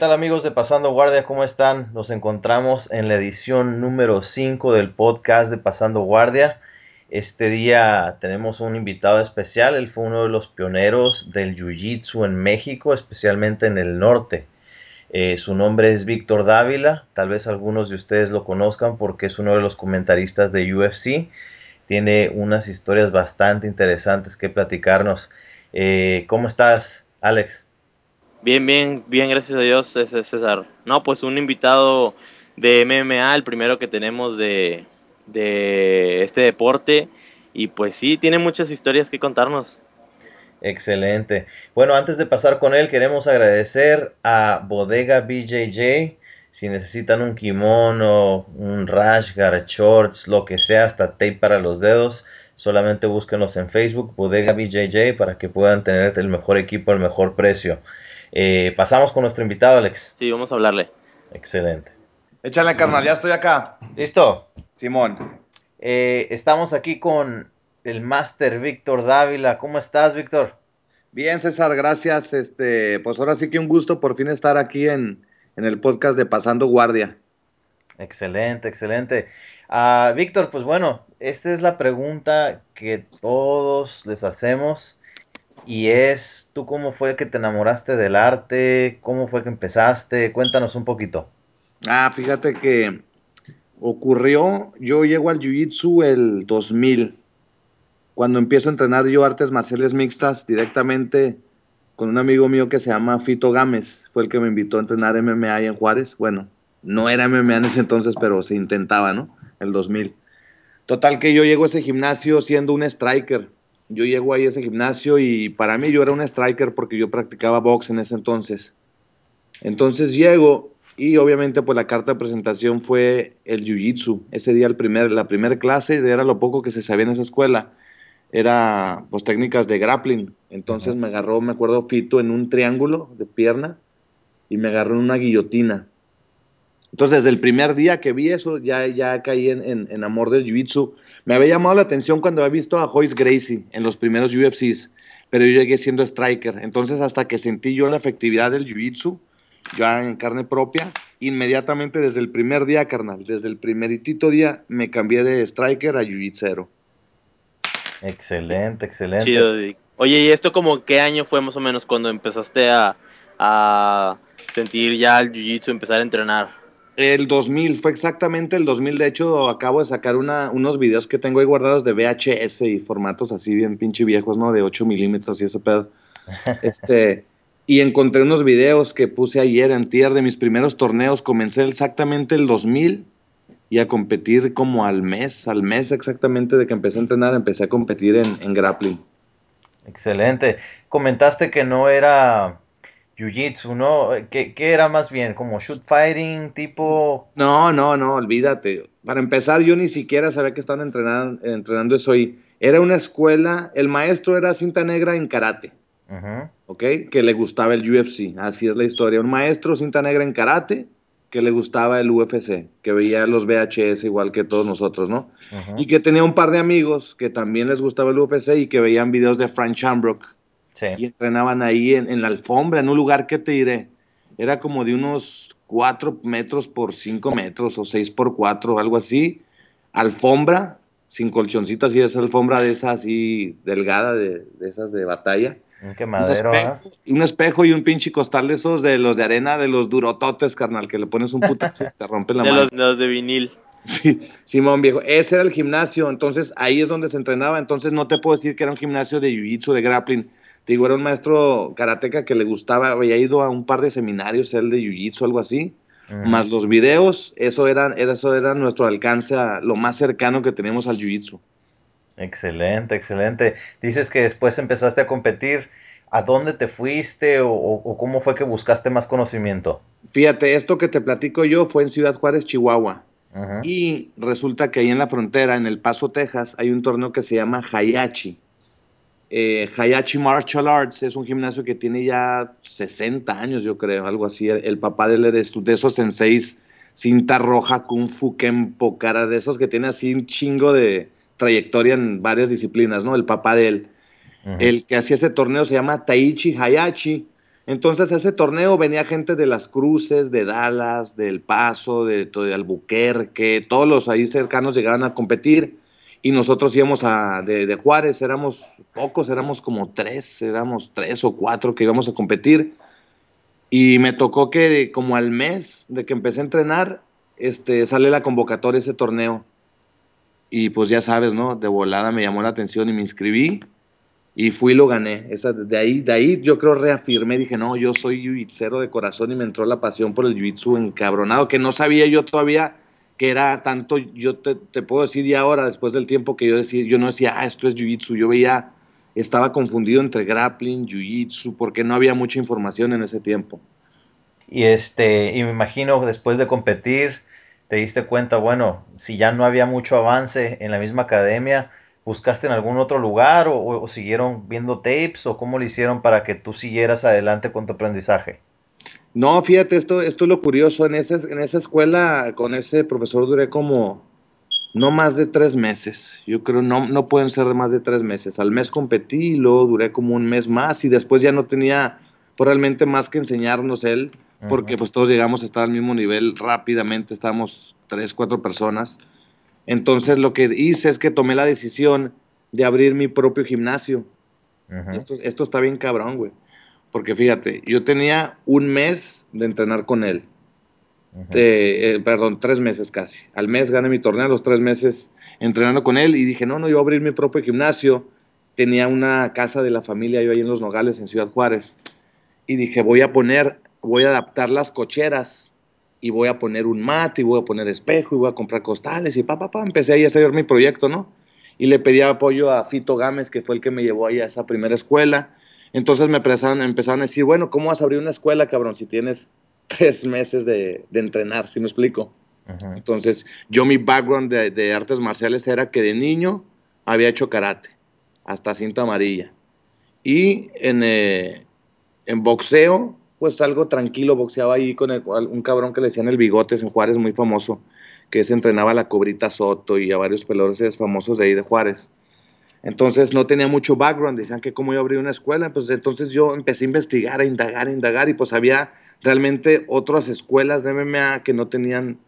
tal amigos de Pasando Guardia? ¿Cómo están? Nos encontramos en la edición número 5 del podcast de Pasando Guardia. Este día tenemos un invitado especial. Él fue uno de los pioneros del Jiu-Jitsu en México, especialmente en el norte. Eh, su nombre es Víctor Dávila. Tal vez algunos de ustedes lo conozcan porque es uno de los comentaristas de UFC. Tiene unas historias bastante interesantes que platicarnos. Eh, ¿Cómo estás, Alex? Bien, bien, bien, gracias a Dios, César. No, pues un invitado de MMA, el primero que tenemos de, este deporte. Y pues sí, tiene muchas historias que contarnos. Excelente. Bueno, antes de pasar con él, queremos agradecer a Bodega BJJ. Si necesitan un kimono, un rash guard, shorts, lo que sea, hasta tape para los dedos, solamente búsquenos en Facebook, Bodega BJJ, para que puedan tener el mejor equipo al mejor precio. Eh, pasamos con nuestro invitado, Alex. Sí, vamos a hablarle. Excelente. Échale, carnal, ya estoy acá. ¿Listo? Simón. Eh, estamos aquí con el Master Víctor Dávila. ¿Cómo estás, Víctor? Bien, César, gracias. Este, pues ahora sí que un gusto por fin estar aquí en, el podcast de Pasando Guardia. Excelente, excelente. Ah, Víctor, pues bueno, esta es la pregunta que todos les hacemos y es, ¿tú cómo fue que te enamoraste del arte? ¿Cómo fue que empezaste? Cuéntanos un poquito. Ah, fíjate que ocurrió, yo llego al Jiu-Jitsu el 2000, cuando empiezo a entrenar yo artes marciales mixtas directamente con un amigo mío que se llama Fito Gámez, fue el que me invitó a entrenar MMA en Juárez, bueno, no era MMA en ese entonces, pero se intentaba, ¿no? El 2000. Total que yo llego a ese gimnasio siendo un striker, yo llego ahí a ese gimnasio y para mí yo era un striker porque yo practicaba box en ese entonces. Entonces llego y obviamente pues la carta de presentación fue el jiu-jitsu. Ese día el primer, la primera clase era lo poco que se sabía en esa escuela. Era pues técnicas de grappling. Entonces me agarró, me acuerdo, Fito en un triángulo de pierna y me agarró en una guillotina. Entonces, desde el primer día que vi eso, ya, ya caí en, en amor del jiu-jitsu. Me había llamado la atención cuando había visto a Joyce Gracie en los primeros UFCs, pero yo llegué siendo striker. Entonces, hasta que sentí yo la efectividad del jiu-jitsu, ya en carne propia, inmediatamente desde el primer día, carnal, desde el primeritito día, me cambié de striker a jiu-jitsu. Excelente, excelente. Oye, ¿y esto como qué año fue más o menos cuando empezaste a, a sentir ya el jiu-jitsu, empezar a entrenar? El 2000, fue exactamente el 2000. De hecho, acabo de sacar una, unos videos que tengo ahí guardados de VHS y formatos así bien pinche viejos, ¿no? De 8 milímetros y eso pedo. Este, y encontré unos videos que puse ayer en tier de mis primeros torneos. Comencé exactamente el 2000 y a competir como al mes, al mes exactamente de que empecé a entrenar, empecé a competir en, en grappling. Excelente. Comentaste que no era Jiu-Jitsu, ¿no? ¿Qué, era más bien? ¿Como shoot fighting tipo...? No, no, no, olvídate. Para empezar, yo ni siquiera sabía que estaban entrenando, entrenando eso ahí. Era una escuela, el maestro era cinta negra en karate, ¿ok? Que le gustaba el UFC, así es la historia. Un maestro cinta negra en karate que le gustaba el UFC, que veía los VHS igual que todos nosotros, ¿no? Y que tenía un par de amigos que también les gustaba el UFC y que veían videos de Frank Shamrock y entrenaban ahí en, la alfombra, en un lugar que te diré, era como de unos 4 metros por 5 metros o 6 por 4, algo así. Alfombra, sin colchoncito, así, esa alfombra de esas así delgada, de, esas de batalla. Qué madero, un espejo, un espejo y un pinche costal de esos de los de arena, de los durototes, carnal, que le pones un puto y te rompen la de mano. Los, los de vinil. Sí, Simón viejo, ese era el gimnasio, entonces ahí es donde se entrenaba, entonces no te puedo decir que era un gimnasio de jiu-jitsu, de grappling, digo, era un maestro karateca que le gustaba, había ido a un par de seminarios, el de jiu-jitsu, algo así, más los videos, eso era, eso era nuestro alcance, a lo más cercano que teníamos al jiu-jitsu. Excelente, excelente. Dices que después empezaste a competir. ¿A dónde te fuiste o, cómo fue que buscaste más conocimiento? Fíjate, esto que te platico yo fue en Ciudad Juárez, Chihuahua. Y resulta que ahí en la frontera, en El Paso, Texas, hay un torneo que se llama Hayachi eh, Hayachi Martial Arts es un gimnasio que tiene ya 60 años, yo creo, algo así. El, papá de él eres de esos senseis, cinta roja, kung fu, kempo, cara de esos que tiene así un chingo de trayectoria en varias disciplinas, ¿no? El papá de él. El que hacía ese torneo se llama Taichi Hayachi. Entonces a ese torneo venía gente de las Cruces, de Dallas, del Paso, de, de Albuquerque, todos los ahí cercanos llegaban a competir y nosotros íbamos a, de, de, Juárez, éramos pocos, éramos como tres, éramos tres o cuatro que íbamos a competir. Y me tocó que como al mes de que empecé a entrenar, este, sale la convocatoria ese torneo. Y pues ya sabes, ¿no? De volada me llamó la atención y me inscribí y fui y lo gané. Esa, de, ahí, de ahí yo creo reafirmé, dije, no, yo soy jiu de corazón y me entró la pasión por el jiu-jitsu encabronado, que no sabía yo todavía que era tanto, yo te, puedo decir ya ahora, después del tiempo que yo decía, yo no decía, ah, esto es jiu-jitsu, yo veía, estaba confundido entre grappling, jiu-jitsu, porque no había mucha información en ese tiempo. Y este, y me imagino después de competir, te diste cuenta, bueno, si ya no había mucho avance en la misma academia, ¿buscaste en algún otro lugar o, o, siguieron viendo tapes o cómo lo hicieron para que tú siguieras adelante con tu aprendizaje? No, fíjate, esto, esto es lo curioso, en, ese, en esa escuela con ese profesor duré como no más de tres meses, yo creo no, no pueden ser de más de tres meses, al mes competí y luego duré como un mes más y después ya no tenía pues, realmente más que enseñarnos él, porque pues todos llegamos a estar al mismo nivel rápidamente, estábamos tres, cuatro personas, entonces lo que hice es que tomé la decisión de abrir mi propio gimnasio. Esto, esto, está bien cabrón, güey. Porque fíjate, yo tenía un mes de entrenar con él. Eh, perdón, tres meses casi. Al mes gané mi torneo, los tres meses entrenando con él y dije, no, no, yo voy a abrir mi propio gimnasio. Tenía una casa de la familia yo ahí en Los Nogales, en Ciudad Juárez. Y dije, voy a poner, voy a adaptar las cocheras y voy a poner un mat y voy a poner espejo y voy a comprar costales y pa, pa, pa. Empecé ahí a hacer mi proyecto, ¿no? Y le pedí apoyo a Fito Gámez, que fue el que me llevó ahí a esa primera escuela. Entonces me empezaron, empezaron a decir, bueno, ¿cómo vas a abrir una escuela, cabrón, si tienes tres meses de, de entrenar? ¿Sí me explico? Entonces, yo mi background de, de, artes marciales era que de niño había hecho karate, hasta cinta amarilla. Y en, eh, en boxeo, pues algo tranquilo, boxeaba ahí con el, un cabrón que le decían el Bigotes en Juárez, muy famoso, que se entrenaba a la Cobrita Soto y a varios peleadores famosos de ahí de Juárez. Entonces no tenía mucho background, decían que cómo iba a abrir una escuela, pues entonces yo empecé a investigar, a indagar, a indagar y pues había realmente otras escuelas de MMA que no tenían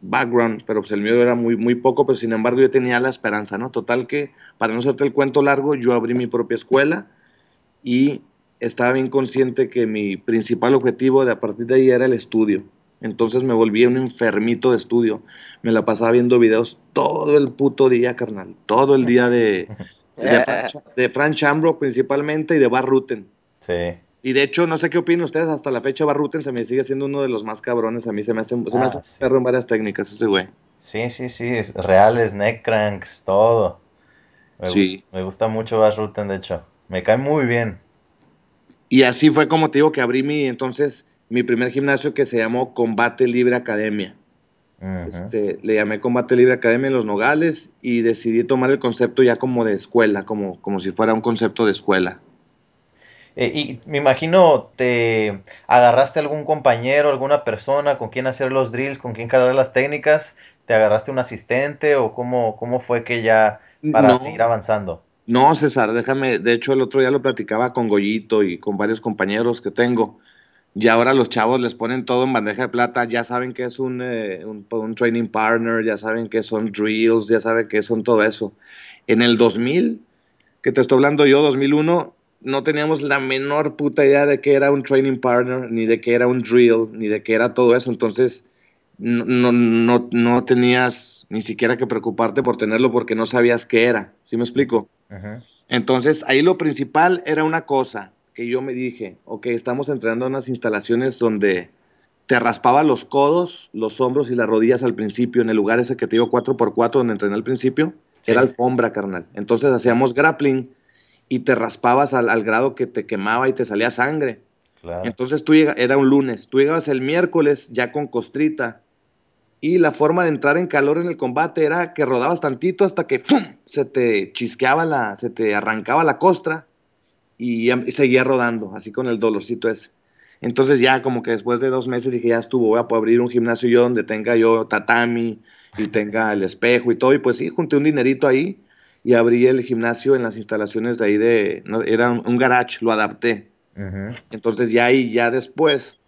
background, pero pues el mío era muy, muy poco, pero sin embargo yo tenía la esperanza, ¿no? Total que, para no hacerte el cuento largo, yo abrí mi propia escuela y estaba bien consciente que mi principal objetivo de a partir de ahí era el estudio. Entonces me volví un enfermito de estudio. Me la pasaba viendo videos todo el puto día, carnal. Todo el día de, de, Fran, de Fran Chambro principalmente y de Bar Ruten. Sí. Y de hecho, no sé qué opinan ustedes, hasta la fecha Bar Ruten se me sigue siendo uno de los más cabrones. A mí se me hace, se me hace ah, sí. perro en varias técnicas ese güey. Sí, sí, sí. Reales, neck cranks, todo. Me, sí. me gusta mucho Bar Ruten, de hecho. Me cae muy bien. Y así fue como te digo que abrí mi, entonces, mi primer gimnasio que se llamó Combate Libre Academia. Uh -huh. este, le llamé Combate Libre Academia en Los Nogales y decidí tomar el concepto ya como de escuela, como, como si fuera un concepto de escuela. Eh, y me imagino te agarraste algún compañero, alguna persona con quien hacer los drills, con quien cargar las técnicas, te agarraste un asistente o cómo, cómo fue que ya para no. seguir avanzando. No, César, déjame, de hecho el otro día lo platicaba con Goyito y con varios compañeros que tengo. Y ahora los chavos les ponen todo en bandeja de plata, ya saben que es un, eh, un, un, training partner, ya saben que son drills, ya saben que son todo eso. En el 2000, que te estoy hablando yo, 2001, no teníamos la menor puta idea de que era un training partner, ni de que era un drill, ni de que era todo eso. Entonces, no, no, no, no tenías ni siquiera que preocuparte por tenerlo porque no sabías qué era. ¿Sí me explico? Entonces, ahí lo principal era una cosa, que yo me dije, ok, estamos entrenando en unas instalaciones donde te raspaba los codos, los hombros y las rodillas al principio, en el lugar ese que te digo 4x4 donde entrené al principio, sí. era alfombra, carnal. Entonces hacíamos grappling y te raspabas al, al, grado que te quemaba y te salía sangre. Claro. Entonces tú llegabas, era un lunes, tú llegabas el miércoles ya con costrita y la forma de entrar en calor en el combate era que rodabas tantito hasta que ¡pum! se te chisqueaba la, se te arrancaba la costra y, y, seguía rodando, así con el dolorcito ese. Entonces ya como que después de dos meses dije, ya estuvo, voy a poder abrir un gimnasio yo donde tenga yo tatami y tenga el espejo y todo. Y pues sí, junté un dinerito ahí y abrí el gimnasio en las instalaciones de ahí de, no, era un, un, garage, lo adapté. Entonces ya ahí, ya después,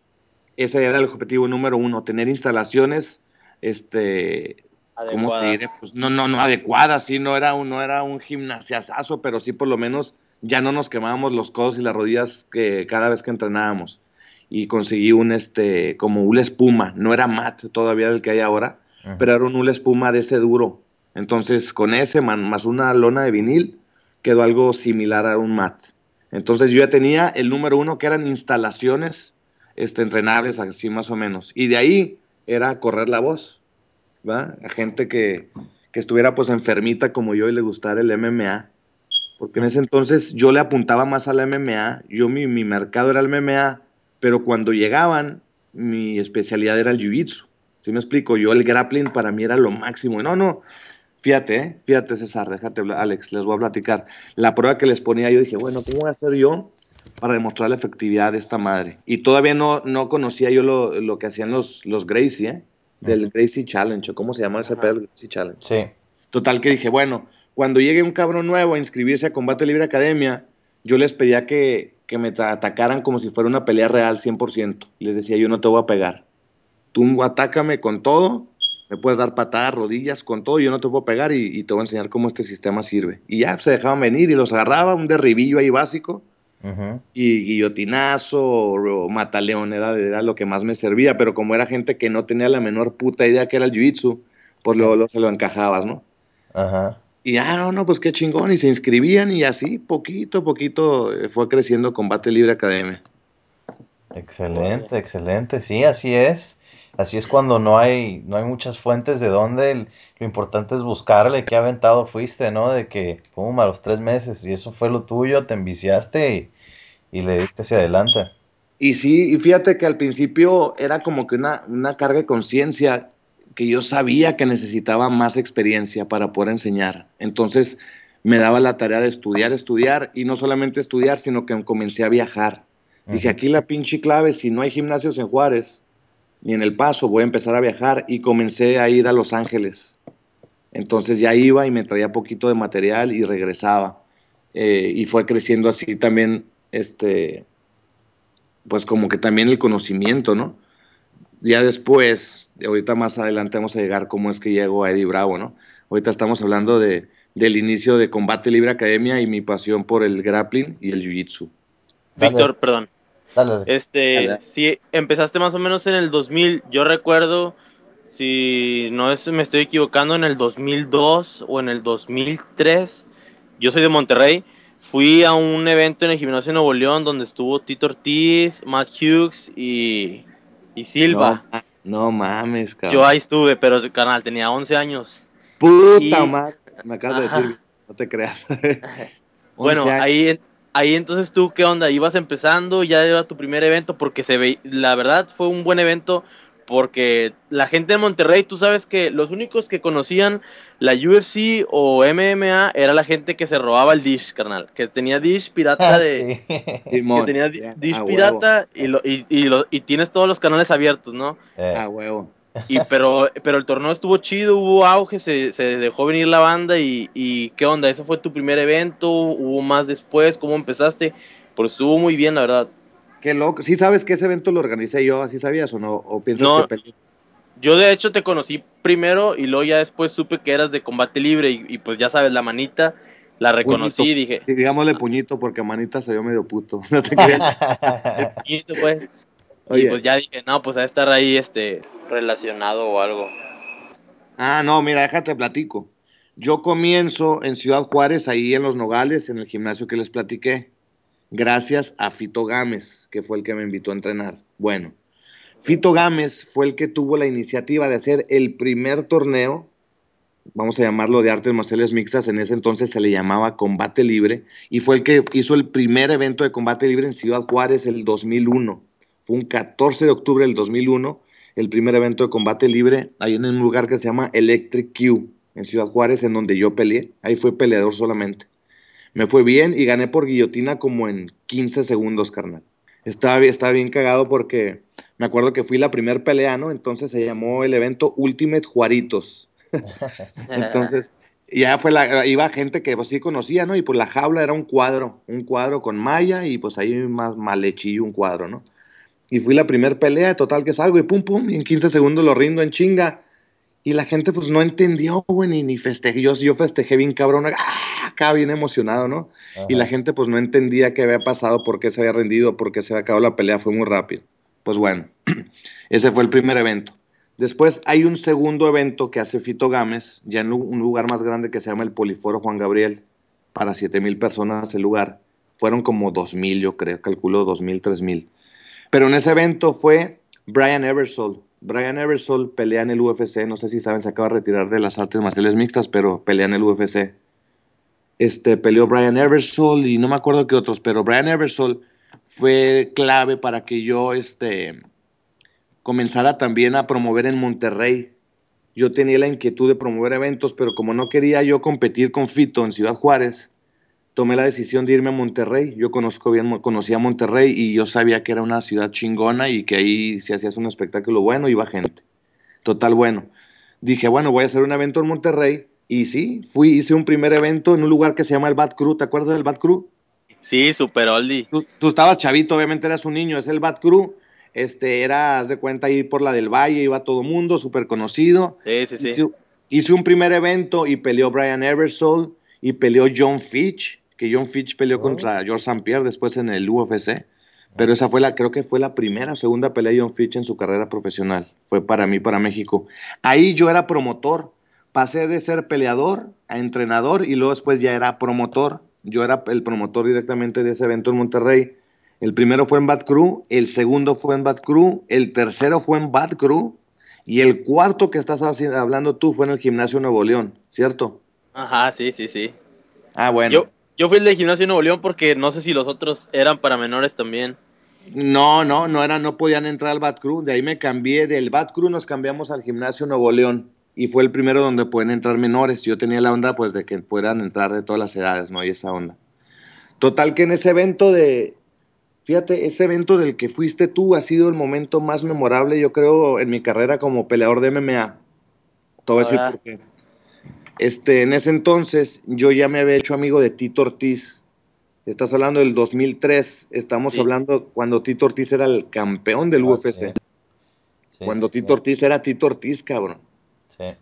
ese era el objetivo número uno, tener instalaciones, este, ¿cómo te diré? Pues no, no, no adecuadas, sí, no era un, no era un gimnasiazazo, pero sí por lo menos ya no nos quemábamos los codos y las rodillas que cada vez que entrenábamos. Y conseguí un, este, como una espuma, no era mat todavía del que hay ahora, pero era un hula espuma de ese duro. Entonces, con ese más una lona de vinil, quedó algo similar a un mat. Entonces, yo ya tenía el número uno, que eran instalaciones este, entrenables, así más o menos. Y de ahí era correr la voz, ¿va? A gente que, que estuviera pues enfermita como yo y le gustara el MMA. Porque en ese entonces yo le apuntaba más a la MMA, yo mi, mi mercado era el MMA, pero cuando llegaban, mi especialidad era el jiu-jitsu. ¿Sí me explico? Yo el grappling para mí era lo máximo. No, no, fíjate, ¿eh? fíjate César, déjate, Alex, les voy a platicar. La prueba que les ponía, yo dije, bueno, ¿cómo voy a hacer yo para demostrar la efectividad de esta madre? Y todavía no, no conocía yo lo, lo que hacían los, los Gracie, ¿eh? Del Gracie Challenge, ¿cómo se llama ese pedo? Gracie Challenge. Sí. Total que dije, bueno, cuando llegue un cabrón nuevo a inscribirse a Combate Libre Academia, yo les pedía que, que me atacaran como si fuera una pelea real 100%. Les decía, yo no te voy a pegar tú atácame con todo, me puedes dar patadas, rodillas, con todo, yo no te puedo pegar y, te voy a enseñar cómo este sistema sirve. Y ya se dejaban venir y los agarraba, un derribillo ahí básico, y guillotinazo o, mataleón era, era, lo que más me servía, pero como era gente que no tenía la menor puta idea que era el jiu-jitsu, pues luego, se lo encajabas, ¿no? Ajá. Y ah, no, no, pues qué chingón, y se inscribían y así, poquito a poquito, eh, fue creciendo Combate Libre Academia. Excelente, excelente, sí, así es. Así es cuando no hay, no hay muchas fuentes de dónde, lo importante es buscarle qué aventado fuiste, ¿no? De que, pum, a los tres meses, y eso fue lo tuyo, te enviciaste y, le diste hacia adelante. Y sí, y fíjate que al principio era como que una, una carga de conciencia que yo sabía que necesitaba más experiencia para poder enseñar. Entonces me daba la tarea de estudiar, estudiar, y no solamente estudiar, sino que comencé a viajar. Dije, aquí la pinche clave, si no hay gimnasios en Juárez, ni en El Paso, voy a empezar a viajar y comencé a ir a Los Ángeles. Entonces ya iba y me traía poquito de material y regresaba. Eh, y fue creciendo así también, este, pues como que también el conocimiento, ¿no? Ya después, ahorita más adelante vamos a llegar cómo es que llego a Eddie Bravo, ¿no? Ahorita estamos hablando de, del inicio de Combate Libre Academia y mi pasión por el grappling y el jiu-jitsu. Víctor, perdón, este, si empezaste más o menos en el 2000, yo recuerdo, si no es, me estoy equivocando, en el 2002 o en el 2003, yo soy de Monterrey, fui a un evento en el gimnasio de Nuevo León donde estuvo Tito Ortiz, Matt Hughes y, y Silva. No, mames, cabrón. Yo ahí estuve, pero canal tenía 11 años. Puta madre, me acabas de decir, no te creas. bueno, ahí ahí entonces tú, ¿qué onda? ¿Ibas empezando? ¿Ya era tu primer evento? Porque se ve, la verdad fue un buen evento porque la gente de Monterrey, tú sabes que los únicos que conocían la UFC o MMA era la gente que se robaba el Dish, carnal, que tenía Dish pirata ah, de que tenía Dish pirata y, lo, y, y, lo, y, tienes todos los canales abiertos, ¿no? Eh. Ah, huevo. Y pero, pero el torneo estuvo chido, hubo auge, se, se dejó venir la banda y, y, ¿qué onda? ¿Ese fue tu primer evento? ¿Hubo más después? ¿Cómo empezaste? Pues estuvo muy bien, la verdad. Qué loco. ¿Sí sabes que ese evento lo organicé yo? ¿Así sabías o no? ¿O piensas que Yo de hecho te conocí primero y luego ya después supe que eras de combate libre y, pues ya sabes, la manita la reconocí y dije... Sí, digámosle puñito porque manita se dio medio puto. No te creas. puñito, pues. Y pues ya dije, no, pues a estar ahí este relacionado o algo. Ah, no, mira, déjate platico. Yo comienzo en Ciudad Juárez, ahí en Los Nogales, en el gimnasio que les platiqué, gracias a Fito Gámez, que fue el que me invitó a entrenar. Bueno, Fito Gámez fue el que tuvo la iniciativa de hacer el primer torneo, vamos a llamarlo de artes marciales mixtas, en ese entonces se le llamaba Combate Libre, y fue el que hizo el primer evento de Combate Libre en Ciudad Juárez el 2001. Fue un 14 de octubre del 2001 el primer evento de combate libre ahí en un lugar que se llama Electric Q, en Ciudad Juárez, en donde yo peleé. Ahí fue peleador solamente. Me fue bien y gané por guillotina como en 15 segundos, carnal. Estaba, estaba bien cagado porque me acuerdo que fui la primer pelea, ¿no? Entonces se llamó el evento Ultimate Juaritos. Entonces ya fue la, iba gente que pues sí conocía, ¿no? Y pues la jaula era un cuadro, un cuadro con malla y pues ahí más mal hechillo un cuadro, ¿no? Y fui la primer pelea, total que salgo y pum, pum, y en 15 segundos lo rindo en chinga. Y la gente pues no entendió, güey, ni, ni festejé. Yo, yo festejé bien cabrón, ¡ah! acá bien emocionado, ¿no? Y la gente pues no entendía qué había pasado, por qué se había rendido, por qué se había acabado la pelea, fue muy rápido. Pues bueno, ese fue el primer evento. Después hay un segundo evento que hace Fito Gámez, ya en un lugar más grande que se llama el Poliforo Juan Gabriel, para siete mil personas el lugar. Fueron como dos mil, yo creo, calculo dos mil, tres mil. Pero en ese evento fue Brian Eversole. Brian Eversole pelea en el UFC, no sé si saben, se acaba de retirar de las artes marciales mixtas, pero pelea en el UFC. Este, peleó Brian Eversole y no me acuerdo qué otros, pero Brian Eversole fue clave para que yo, este, comenzara también a promover en Monterrey. Yo tenía la inquietud de promover eventos, pero como no quería yo competir con Fito en Ciudad Juárez, tomé la decisión de irme a Monterrey. Yo conozco bien, conocía Monterrey y yo sabía que era una ciudad chingona y que ahí si hacías un espectáculo bueno iba gente. Total bueno. Dije, bueno, voy a hacer un evento en Monterrey y sí, fui, hice un primer evento en un lugar que se llama el Bad Crew. ¿Te acuerdas del Bad Crew? Sí, super oldie. Tú, tú estabas chavito, obviamente eras un niño, es el Bad Crew este, era, haz de cuenta, ir por la del Valle, iba todo mundo, súper conocido. Sí, sí, sí. Hice, un primer evento y peleó Brian Eversole y peleó John Fitch, que John Fitch peleó oh. contra George St. Pierre después en el UFC. Pero esa fue la, creo que fue la primera o segunda pelea de John Fitch en su carrera profesional. Fue para mí, para México. Ahí yo era promotor. Pasé de ser peleador a entrenador y luego después ya era promotor. Yo era el promotor directamente de ese evento en Monterrey el primero fue en Bad Crew, el segundo fue en Bad Crew, el tercero fue en Bad Crew y el cuarto que estás hablando tú fue en el Gimnasio Nuevo León, ¿cierto? Ajá, sí, sí, sí. Ah, bueno. Yo, yo fui el de Gimnasio Nuevo León porque no sé si los otros eran para menores también. No, no, no eran, no podían entrar al Bad Crew. De ahí me cambié, del Bad Crew nos cambiamos al Gimnasio Nuevo León y fue el primero donde pueden entrar menores. Yo tenía la onda pues de que puedan entrar de todas las edades, ¿no? Y esa onda. Total que en ese evento de, Fíjate, ese evento del que fuiste tú ha sido el momento más memorable, yo creo, en mi carrera como peleador de MMA. Todo eso este, en ese entonces yo ya me había hecho amigo de Tito Ortiz. Estás hablando del 2003, estamos hablando cuando Tito Ortiz era el campeón del ah, UFC. cuando Tito Ortiz era Tito Ortiz, cabrón.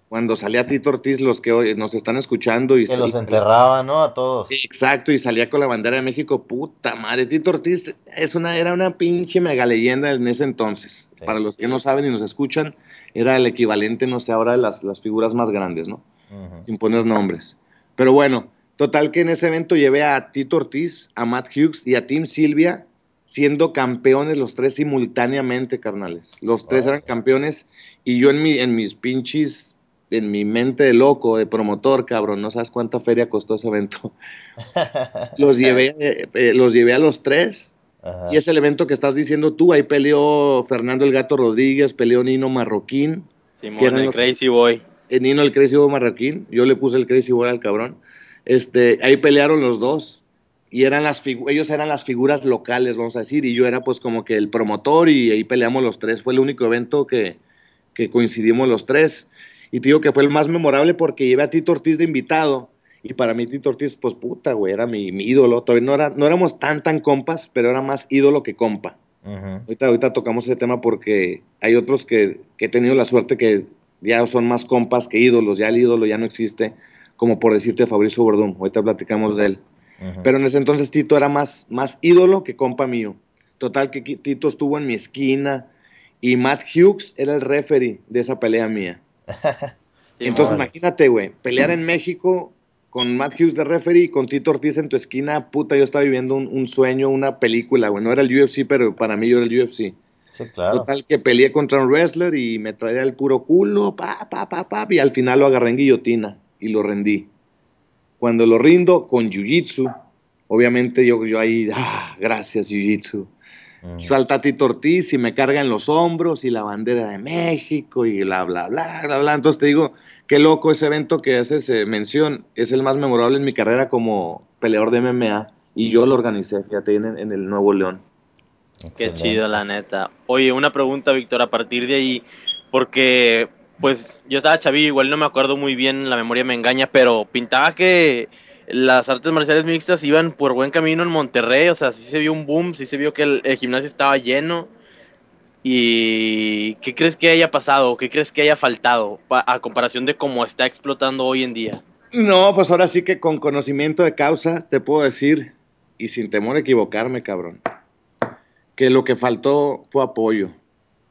Cuando salía Tito Ortiz, los que hoy nos están escuchando y que los enterraba, ¿no? A todos. Exacto, y salía con la bandera de México, puta madre. Tito Ortiz es una, era una pinche mega leyenda en ese entonces. Para los que no saben y nos escuchan, era el equivalente, no sé, ahora de las, las figuras más grandes, ¿no? Sin poner nombres. Pero bueno, total que en ese evento llevé a Tito Ortiz, a Matt Hughes y a Tim Silvia siendo campeones los tres simultáneamente, carnales. Los tres eran campeones y yo en, mi, en mis pinches, en mi mente de loco, de promotor, cabrón, no sabes cuánta feria costó ese evento. los, llevé, eh, eh, los llevé a los tres y es el evento que estás diciendo tú. Ahí peleó Fernando el Gato Rodríguez, peleó Nino Marroquín. Simón, el Crazy Boy. Eh, Nino el Crazy Boy Marroquín. Yo le puse el Crazy Boy al cabrón. Este, ahí pelearon los dos y eran las ellos eran las figuras locales, vamos a decir, y yo era pues como que el promotor y ahí peleamos los tres, fue el único evento que, que coincidimos los tres. Y te digo que fue el más memorable porque llevé a Tito Ortiz de invitado. Y para mí Tito Ortiz, pues puta, güey, era mi, ídolo. Todavía no, era, no éramos tan, tan compas, pero era más ídolo que compa. ahorita, ahorita tocamos ese tema porque hay otros que, que he tenido la suerte que ya son más compas que ídolos. Ya el ídolo ya no existe, como por decirte Fabricio Bordón. Ahorita platicamos de él. Pero en ese entonces Tito era más, más ídolo que compa mío. Total que Tito estuvo en mi esquina y Matt Hughes era el referee de esa pelea mía. entonces imagínate, güey, pelear en México con Matt Hughes de referee y con Tito Ortiz en tu esquina, puta, yo estaba viviendo un, sueño, una película, güey. No era el UFC, pero para mí yo era el UFC. Sí, claro. Total que peleé contra un wrestler y me traía el puro culo, pa, pa, pa, pa, y al final lo agarré en guillotina y lo rendí. Cuando lo rindo con Jiu-Jitsu, obviamente yo, yo ahí, ah, gracias Jiu-Jitsu. Mm. Salta Tito Ortiz y me carga en los hombros y la bandera de México y bla, bla, bla, bla, bla. Entonces te digo, qué loco ese evento que haces eh, mención. Es el más memorable en mi carrera como peleador de MMA y yo lo organicé, fíjate, en, en el Nuevo León. Qué chido, la neta. Oye, una pregunta, Víctor, a partir de ahí, porque pues yo estaba chavillo, igual no me acuerdo muy bien, la memoria me engaña, pero pintaba que las artes marciales mixtas iban por buen camino en Monterrey, o sea, sí se vio un boom, sí se vio que el, gimnasio estaba lleno. ¿Y qué crees que haya pasado? ¿Qué crees que haya faltado a comparación de cómo está explotando hoy en día? No, pues ahora sí que con conocimiento de causa te puedo decir, y sin temor a equivocarme, cabrón, que lo que faltó fue apoyo.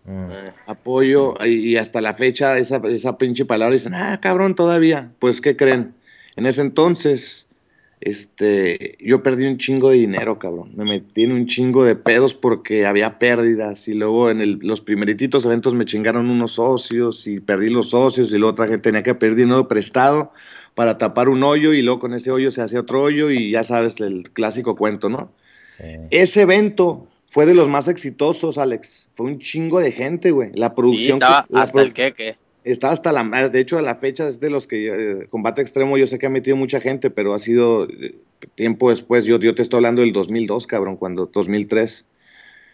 Mm. Apoyo, y, hasta la fecha esa, esa pinche palabra dicen, ah, cabrón, todavía. Pues, ¿qué creen? En ese entonces este, yo perdí un chingo de dinero, cabrón. Me metí en un chingo de pedos porque había pérdidas y luego en los primerititos eventos me chingaron unos socios y perdí los socios y luego otra gente tenía que pedir dinero prestado para tapar un hoyo y luego con ese hoyo se hacía otro hoyo y ya sabes el clásico cuento, ¿no? Ese evento fue de los más exitosos, Alex. Fue un chingo de gente, güey. La producción. estaba hasta el queque está hasta la de hecho a la fecha es de los que eh, combate extremo yo sé que ha metido mucha gente pero ha sido eh, tiempo después yo, yo te estoy hablando del 2002 cabrón cuando 2003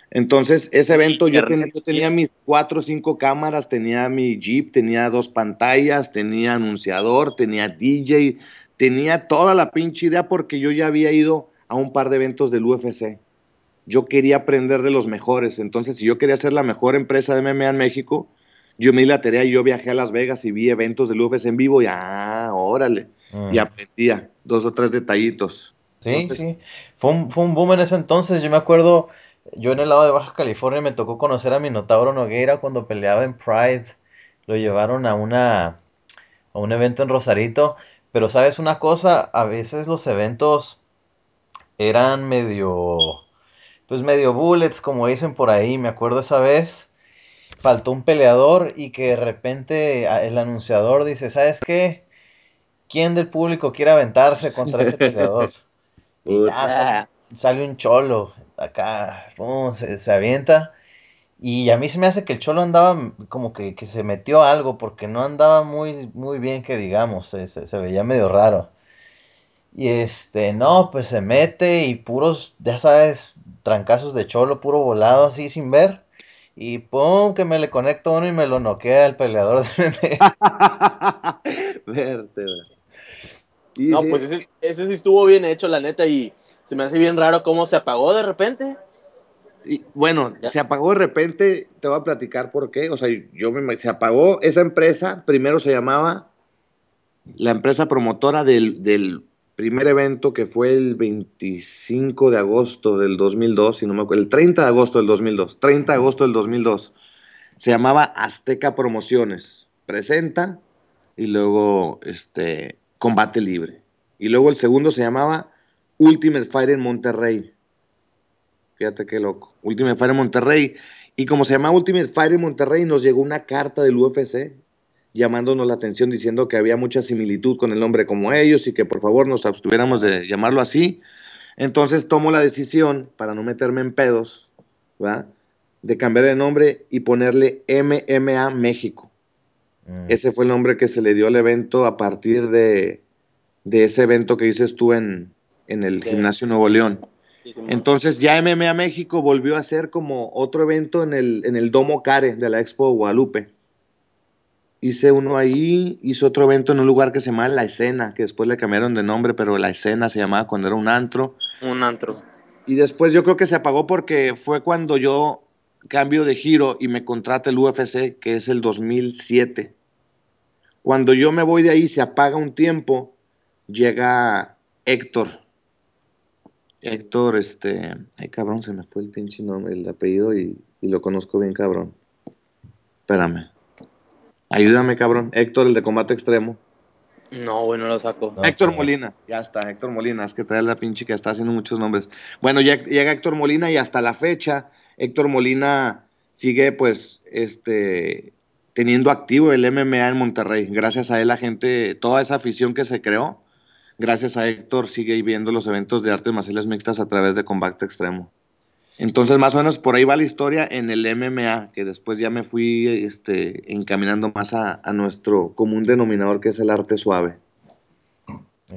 entonces ese evento yo tenía, mis cuatro o cinco cámaras tenía mi jeep tenía dos pantallas tenía anunciador tenía DJ tenía toda la pinche idea porque yo ya había ido a un par de eventos del UFC yo quería aprender de los mejores. Entonces si yo quería ser la mejor empresa de MMA en México yo me di la tarea y yo viajé a Las Vegas y vi eventos de UFC en vivo y ah, órale, mm. y aprendía dos o tres detallitos. Sí, sí, fue un, fue un boom en ese entonces, yo me acuerdo, yo en el lado de Baja California me tocó conocer a Minotauro Nogueira cuando peleaba en Pride, lo llevaron a una a un evento en Rosarito, pero sabes una cosa, a veces los eventos eran medio pues medio bullets como dicen por ahí, me acuerdo esa vez faltó un peleador y que de repente el anunciador dice, ¿sabes qué? ¿Quién del público quiere aventarse contra este peleador? y ya sale, un cholo acá, se, avienta. Y a mí se me hace que el cholo andaba como que, se metió algo porque no andaba muy, muy bien que digamos, se, se, veía medio raro. Y este, no, pues se mete y puros, ya sabes, trancazos de cholo, puro volado así sin ver. Y pum, que me le conecto uno y me lo noquea el peleador de Vértebra. no, pues ese, ese, sí estuvo bien hecho, la neta, y se me hace bien raro cómo se apagó de repente. Y, bueno, se apagó de repente, te voy a platicar por qué. O sea, yo me, se apagó esa empresa, primero se llamaba la empresa promotora del, del primer evento que fue el 25 de agosto del 2002, si no me el 30 de agosto del 2002, 30 de agosto del 2002, se llamaba Azteca Promociones, presenta y luego este Combate Libre. Y luego el segundo se llamaba Ultimate Fighter en Monterrey. Fíjate qué loco. Ultimate Fighter en Monterrey. Y como se llama Ultimate Fighter en Monterrey, nos llegó una carta del UFC llamándonos la atención diciendo que había mucha similitud con el nombre como ellos y que por favor nos abstuviéramos de llamarlo así. Entonces tomo la decisión, para no meterme en pedos, de cambiar el nombre y ponerle MMA México. Mm. Ese fue el nombre que se le dio al evento a partir de, de ese evento que dices tú en, en el Gimnasio Nuevo León. Entonces ya MMA México volvió a ser como otro evento en el, en el Domo Care de la Expo Guadalupe hice uno ahí, hice otro evento en un lugar que se llama La Escena, que después le cambiaron de nombre, pero La Escena se llamaba cuando era un antro. Un antro. Y después yo creo que se apagó porque fue cuando yo cambio de giro y me contrata el UFC, que es el 2007. Cuando yo me voy de ahí, se apaga un tiempo, llega Héctor. Héctor, este, ay cabrón, se me fue el pinche nombre, el apellido y, y lo conozco bien cabrón. Espérame. Ayúdame, cabrón. Héctor, el de combate extremo. No, bueno, lo saco. Héctor Molina, ya está, Héctor Molina, es que trae la pinche que está haciendo muchos nombres. Bueno, ya llega Héctor Molina y hasta la fecha, Héctor Molina sigue pues este teniendo activo el MMA en Monterrey. Gracias a él la gente, toda esa afición que se creó, gracias a Héctor sigue viendo los eventos de artes marciales mixtas a través de combate extremo. Entonces, más o menos por ahí va la historia en el MMA, que después ya me fui este, encaminando más a, nuestro común denominador, que es el arte suave.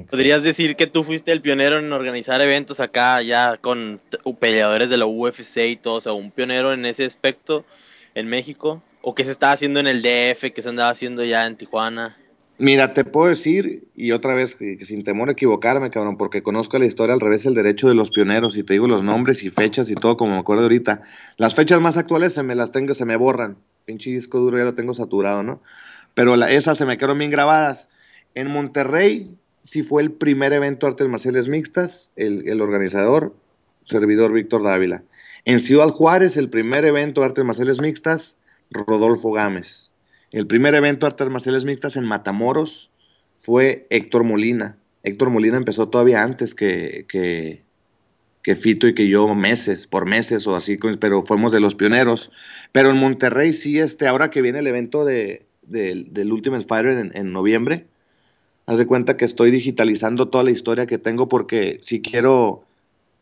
¿Podrías decir que tú fuiste el pionero en organizar eventos acá, ya con peleadores de la UFC y todo? O sea, un pionero en ese aspecto en México. o qué se estaba haciendo en el DF, qué se andaba haciendo ya en Tijuana. Mira, te puedo decir, y otra vez, que, sin temor a equivocarme, cabrón, porque conozco la historia al revés, el derecho de los pioneros, y te digo los nombres y fechas y todo, como me acuerdo ahorita. Las fechas más actuales se me las tengo, se me borran. Pinche disco duro ya lo tengo saturado, ¿no? Pero esas se me quedaron bien grabadas. En Monterrey sí fue el primer evento de artes marciales mixtas, el, el organizador, servidor Víctor Dávila. En Ciudad Juárez, el primer evento de artes marciales mixtas, Rodolfo Gámez. El primer evento de artes marciales mixtas en Matamoros fue Héctor Molina. Héctor Molina empezó todavía antes que, que, que Fito y que yo, meses, por meses o así, pero fuimos de los pioneros. Pero en Monterrey sí, este, ahora que viene el evento de, del Ultimate Fighter en, en, noviembre, haz de cuenta que estoy digitalizando toda la historia que tengo porque si quiero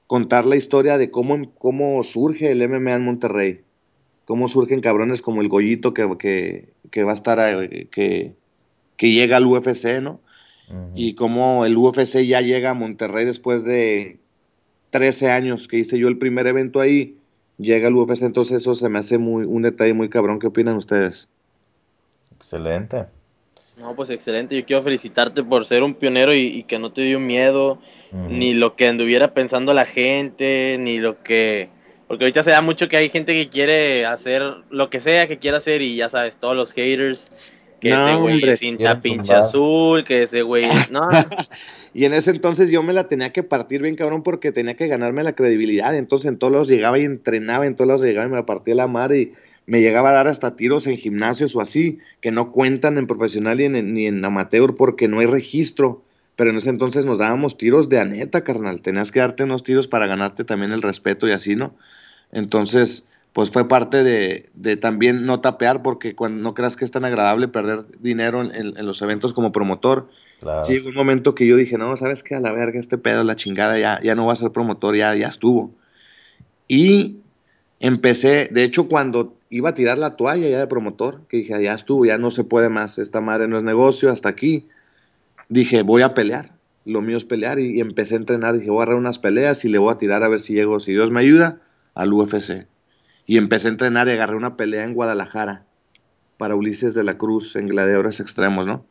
contar la historia de cómo, cómo surge el MMA en Monterrey cómo surgen cabrones como el Goyito que, que, va a estar, eh, que, que, llega al UFC, ¿no? Y cómo el UFC ya llega a Monterrey después de 13 años que hice yo el primer evento ahí, llega al UFC, entonces eso se me hace muy, un detalle muy cabrón. ¿Qué opinan ustedes? Excelente. No, pues excelente. Yo quiero felicitarte por ser un pionero y, que no te dio miedo, ni lo que anduviera pensando la gente, ni lo que porque ahorita se da mucho que hay gente que quiere hacer lo que sea que quiera hacer y ya sabes, todos los haters, que ese güey es hincha pinche azul, que ese güey, no. y en ese entonces yo me la tenía que partir bien cabrón porque tenía que ganarme la credibilidad. Entonces en todos los llegaba y entrenaba, en todos los llegaba y me partía la madre y me llegaba a dar hasta tiros en gimnasios o así, que no cuentan en profesional ni en, ni en amateur porque no hay registro. Pero en ese entonces nos dábamos tiros de aneta, carnal. Tenías que darte unos tiros para ganarte también el respeto y así, ¿no? Entonces, pues fue parte de, de, también no tapear, porque cuando no creas que es tan agradable perder dinero en, en, los eventos como promotor. Claro. Sí, un momento que yo dije, no, sabes qué, a la verga, este pedo, la chingada, ya, ya no va a ser promotor, ya, ya estuvo. Y empecé, de hecho, cuando iba a tirar la toalla ya de promotor, que dije, ya estuvo, ya no se puede más, esta madre no es negocio, hasta aquí, dije, voy a pelear, lo mío es pelear, y, y empecé a entrenar, dije, voy a agarrar unas peleas y le voy a tirar a ver si llego, si Dios me ayuda al UFC. Y empecé a entrenar y agarré una pelea en Guadalajara para Ulises de la Cruz en gladiadores extremos, ¿no?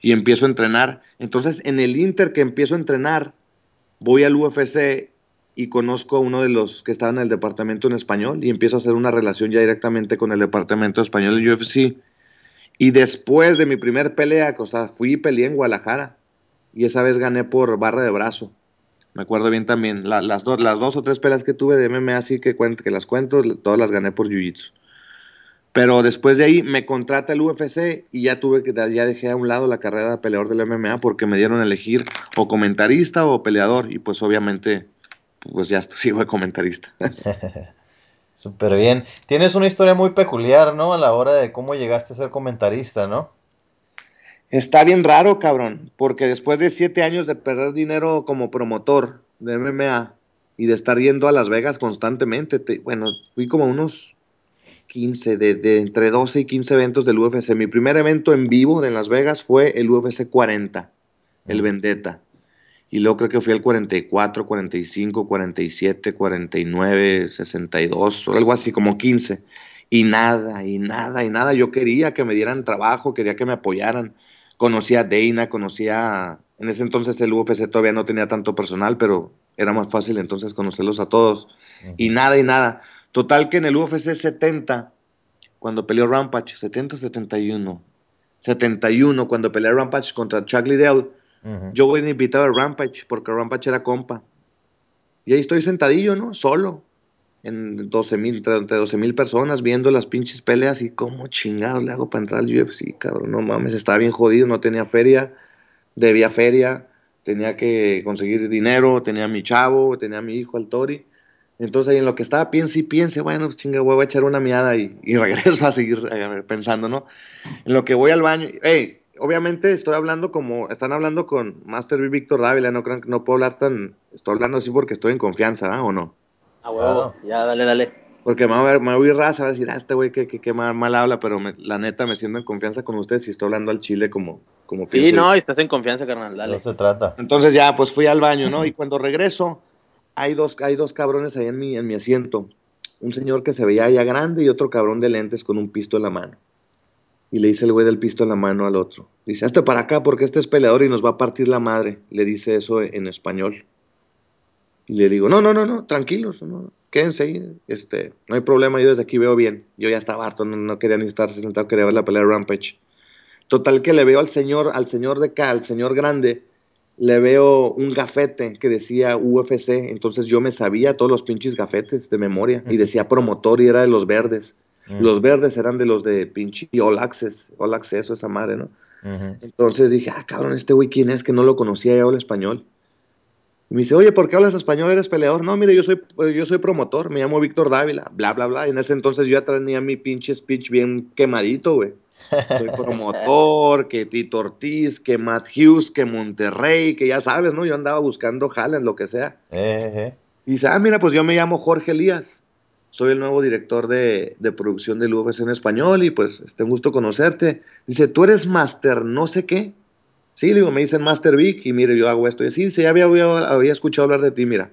Y empiezo a entrenar. Entonces, en el Inter que empiezo a entrenar, voy al UFC y conozco a uno de los que estaba en el departamento en español y empiezo a hacer una relación ya directamente con el departamento español del UFC. Y después de mi primer pelea, o sea, fui y peleé en Guadalajara y esa vez gané por barra de brazo. Me acuerdo bien también. las, dos, o tres peleas que tuve de MMA, así que, que las cuento, todas las gané por Jiu-Jitsu. Pero después de ahí me contrata el UFC y ya tuve que, ya dejé a un lado la carrera de peleador del MMA porque me dieron a elegir o comentarista o peleador. Y pues obviamente, pues ya sigo de comentarista. Súper bien. Tienes una historia muy peculiar, ¿no? A la hora de cómo llegaste a ser comentarista, ¿no? Está bien raro, cabrón, porque después de siete años de perder dinero como promotor de MMA y de estar yendo a Las Vegas constantemente, bueno, fui como unos 15, de, entre 12 y 15 eventos del UFC. Mi primer evento en vivo en Las Vegas fue el UFC 40, el Vendetta. Y luego creo que fui el 44, 45, 47, 49, 62, algo así, como 15. Y nada, y nada, y nada. Yo quería que me dieran trabajo, quería que me apoyaran conocía a Dana, conocía, en ese entonces el UFC todavía no tenía tanto personal, pero era más fácil entonces conocerlos a todos. Y nada y nada. Total que en el UFC 70, cuando peleó Rampage, 70 o 71, 71, cuando peleó Rampage contra Chuck Liddell, yo voy invitado a Rampage, porque Rampage era compa. Y ahí estoy sentadillo, ¿no? Solo en 12 mil, entre 12 mil personas viendo las pinches peleas y cómo chingados le hago para entrar al UFC, cabrón, no mames, estaba bien jodido, no tenía feria, debía feria, tenía que conseguir dinero, tenía mi chavo, tenía a mi hijo, al Tori. Entonces ahí en lo que estaba piense y piense, bueno, pues chinga, voy a echar una miada y, regreso a seguir pensando, ¿no? En lo que voy al baño, hey, obviamente estoy hablando como, están hablando con Master B. Víctor Dávila, no creo no puedo hablar tan, estoy hablando así porque estoy en confianza, ¿ah? ¿o no? Ah, huevo, ya, dale, dale. Porque me va a, me oír raza, va a decir, ah, este güey que, que, mal, habla, pero la neta me siento en confianza con ustedes y estoy hablando al chile como, como Sí, no, estás en confianza, carnal, dale. No se trata. Entonces ya, pues fui al baño, ¿no? Y cuando regreso, hay dos, hay dos cabrones ahí en mi, en mi asiento. un señor que se veía ya grande y otro cabrón de lentes con un pisto en la mano. Y le dice el güey del pisto en la mano al otro. Dice, hazte para acá porque este es peleador y nos va a partir la madre. Le dice eso en español. Y le digo, no, no, no, no, tranquilos, no, quédense ahí, este, no hay problema, yo desde aquí veo bien. Yo ya estaba harto, no, quería ni estar sentado, quería ver la pelea de Rampage. Total que le veo al señor, al señor de acá, al señor grande, le veo un gafete que decía UFC, entonces yo me sabía todos los pinches gafetes de memoria y decía promotor y era de los verdes. Los verdes eran de los de pinche All Access, All Access o esa madre, ¿no? Entonces dije, ah, cabrón, este güey, ¿quién es? Que no lo conocía, yo habla español. Y me dice, oye, ¿por qué hablas español? ¿Eres peleador? No, mire, yo soy, yo soy promotor, me llamo Víctor Dávila, bla, bla, bla. Y en ese entonces yo ya tenía mi pinche speech bien quemadito, güey. Soy promotor, que Tito Ortiz, que Matt Hughes, que Monterrey, que ya sabes, ¿no? Yo andaba buscando en lo que sea. Y dice, ah, mira, pues yo me llamo Jorge Elías. Soy el nuevo director de, de producción del UFC en español y pues este, un gusto conocerte. Dice, tú eres master no sé qué. Sí, digo, me dicen Master Vic y mire, yo hago esto. Y sí, sí, ya había, había, escuchado hablar de ti, mira.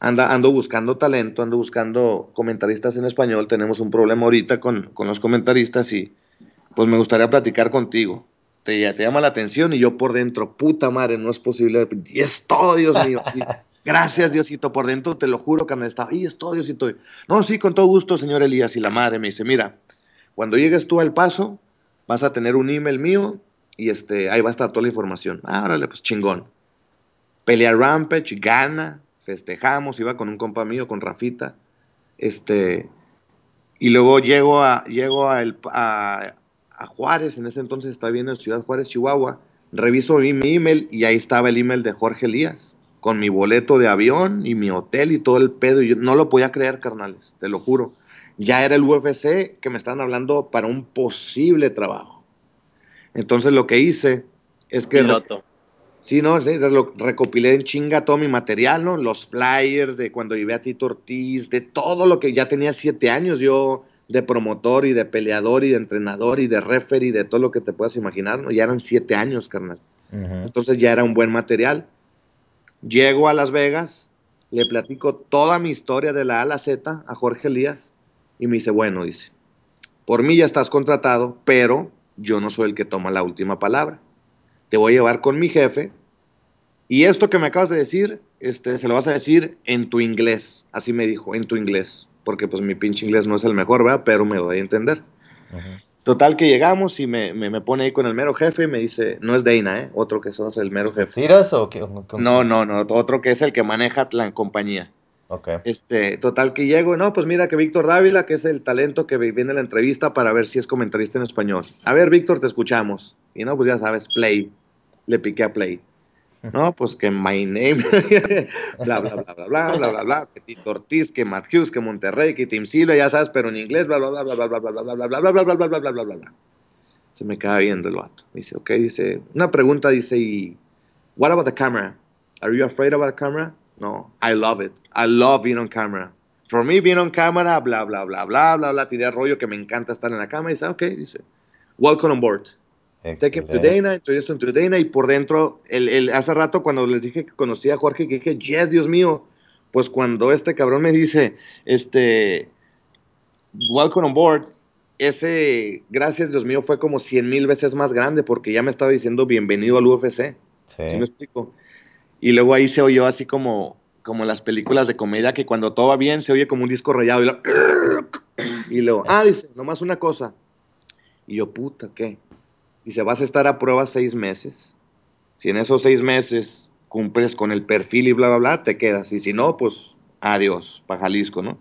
Anda, ando buscando talento, ando buscando comentaristas en español. Tenemos un problema ahorita con, con los comentaristas y pues me gustaría platicar contigo. Te, te, llama la atención y yo por dentro, puta madre, no es posible. Y es todo, Dios mío. gracias, Diosito, por dentro, te lo juro que me está. Y es todo, Diosito. No, sí, con todo gusto, señor Elías. Y la madre me dice, mira, cuando llegues tú al paso, vas a tener un email mío y este, ahí va a estar toda la información. Ah, órale, pues chingón. Pelea Rampage, gana, festejamos, iba con un compa mío, con Rafita. Este, y luego llego a, llego a, el, a, Juárez, en ese entonces estaba viendo en Ciudad Juárez, Chihuahua. Reviso mi, mi email y ahí estaba el email de Jorge Elías, con mi boleto de avión y mi hotel y todo el pedo. Y yo no lo podía creer, carnales, te lo juro. Ya era el UFC que me estaban hablando para un posible trabajo. Entonces lo que hice es que... Piloto. Sí, no, lo recopilé en chinga todo mi material, ¿no? Los flyers de cuando llevé a Tito Ortiz, de todo lo que ya tenía siete años yo de promotor y de peleador y de entrenador y de referee, de todo lo que te puedas imaginar, ¿no? Ya eran siete años, carnal. Entonces ya era un buen material. Llego a Las Vegas, le platico toda mi historia de la A a la Z a Jorge Elías y me dice, bueno, dice, por mí ya estás contratado, pero yo no soy el que toma la última palabra. Te voy a llevar con mi jefe y esto que me acabas de decir, este, se lo vas a decir en tu inglés. Así me dijo, en tu inglés. Porque pues mi pinche inglés no es el mejor, ¿verdad? Pero me doy a entender. Total que llegamos y me, me, pone ahí con el mero jefe y me dice, no es Dana, ¿eh? Otro que sos el mero jefe. ¿Tiras o qué? No, no, no, otro que es el que maneja la compañía. Este, total que llego, no, pues mira que Víctor Dávila, que es el talento que viene a la entrevista para ver si es comentarista en español. A ver, Víctor, te escuchamos. Y no, pues ya sabes, play. Le piqué a play. No, pues que my name, bla, bla, bla, bla, bla, bla, bla, bla, que Tito Ortiz, que Matt Hughes, que Monterrey, que Tim Silva, ya sabes, pero en inglés, bla, bla, bla, bla, bla, bla, bla, bla, bla, bla, bla, bla, bla, bla, bla, bla, bla, bla, bla. Se me queda viendo el vato. Dice, ok, dice, una pregunta, dice, y, what about the camera? Are you afraid about the camera? No, I love it. I love being on camera. For me, being on camera, bla, bla, bla, bla, bla, bla, tiré rollo que me encanta estar en la cámara y dice, ok, dice, welcome on board. Take him to Dana, introduce him to Dana y por dentro, el, el, hace rato cuando les dije que conocía a Jorge, que dije, yes, Dios mío, pues cuando este cabrón me dice, este, welcome on board, ese, gracias Dios mío, fue como cien mil veces más grande porque ya me estaba diciendo bienvenido al UFC. Sí. ¿Sí me explico? Y luego ahí se oyó así como, como las películas de comedia, que cuando todo va bien se oye como un disco rayado. Y, luego, ah, dice, nomás una cosa. Y yo, puta, ¿qué? Dice, vas a estar a prueba seis meses. Si en esos seis meses cumples con el perfil y bla, bla, bla, te quedas. Y si no, pues adiós, para Jalisco, ¿no?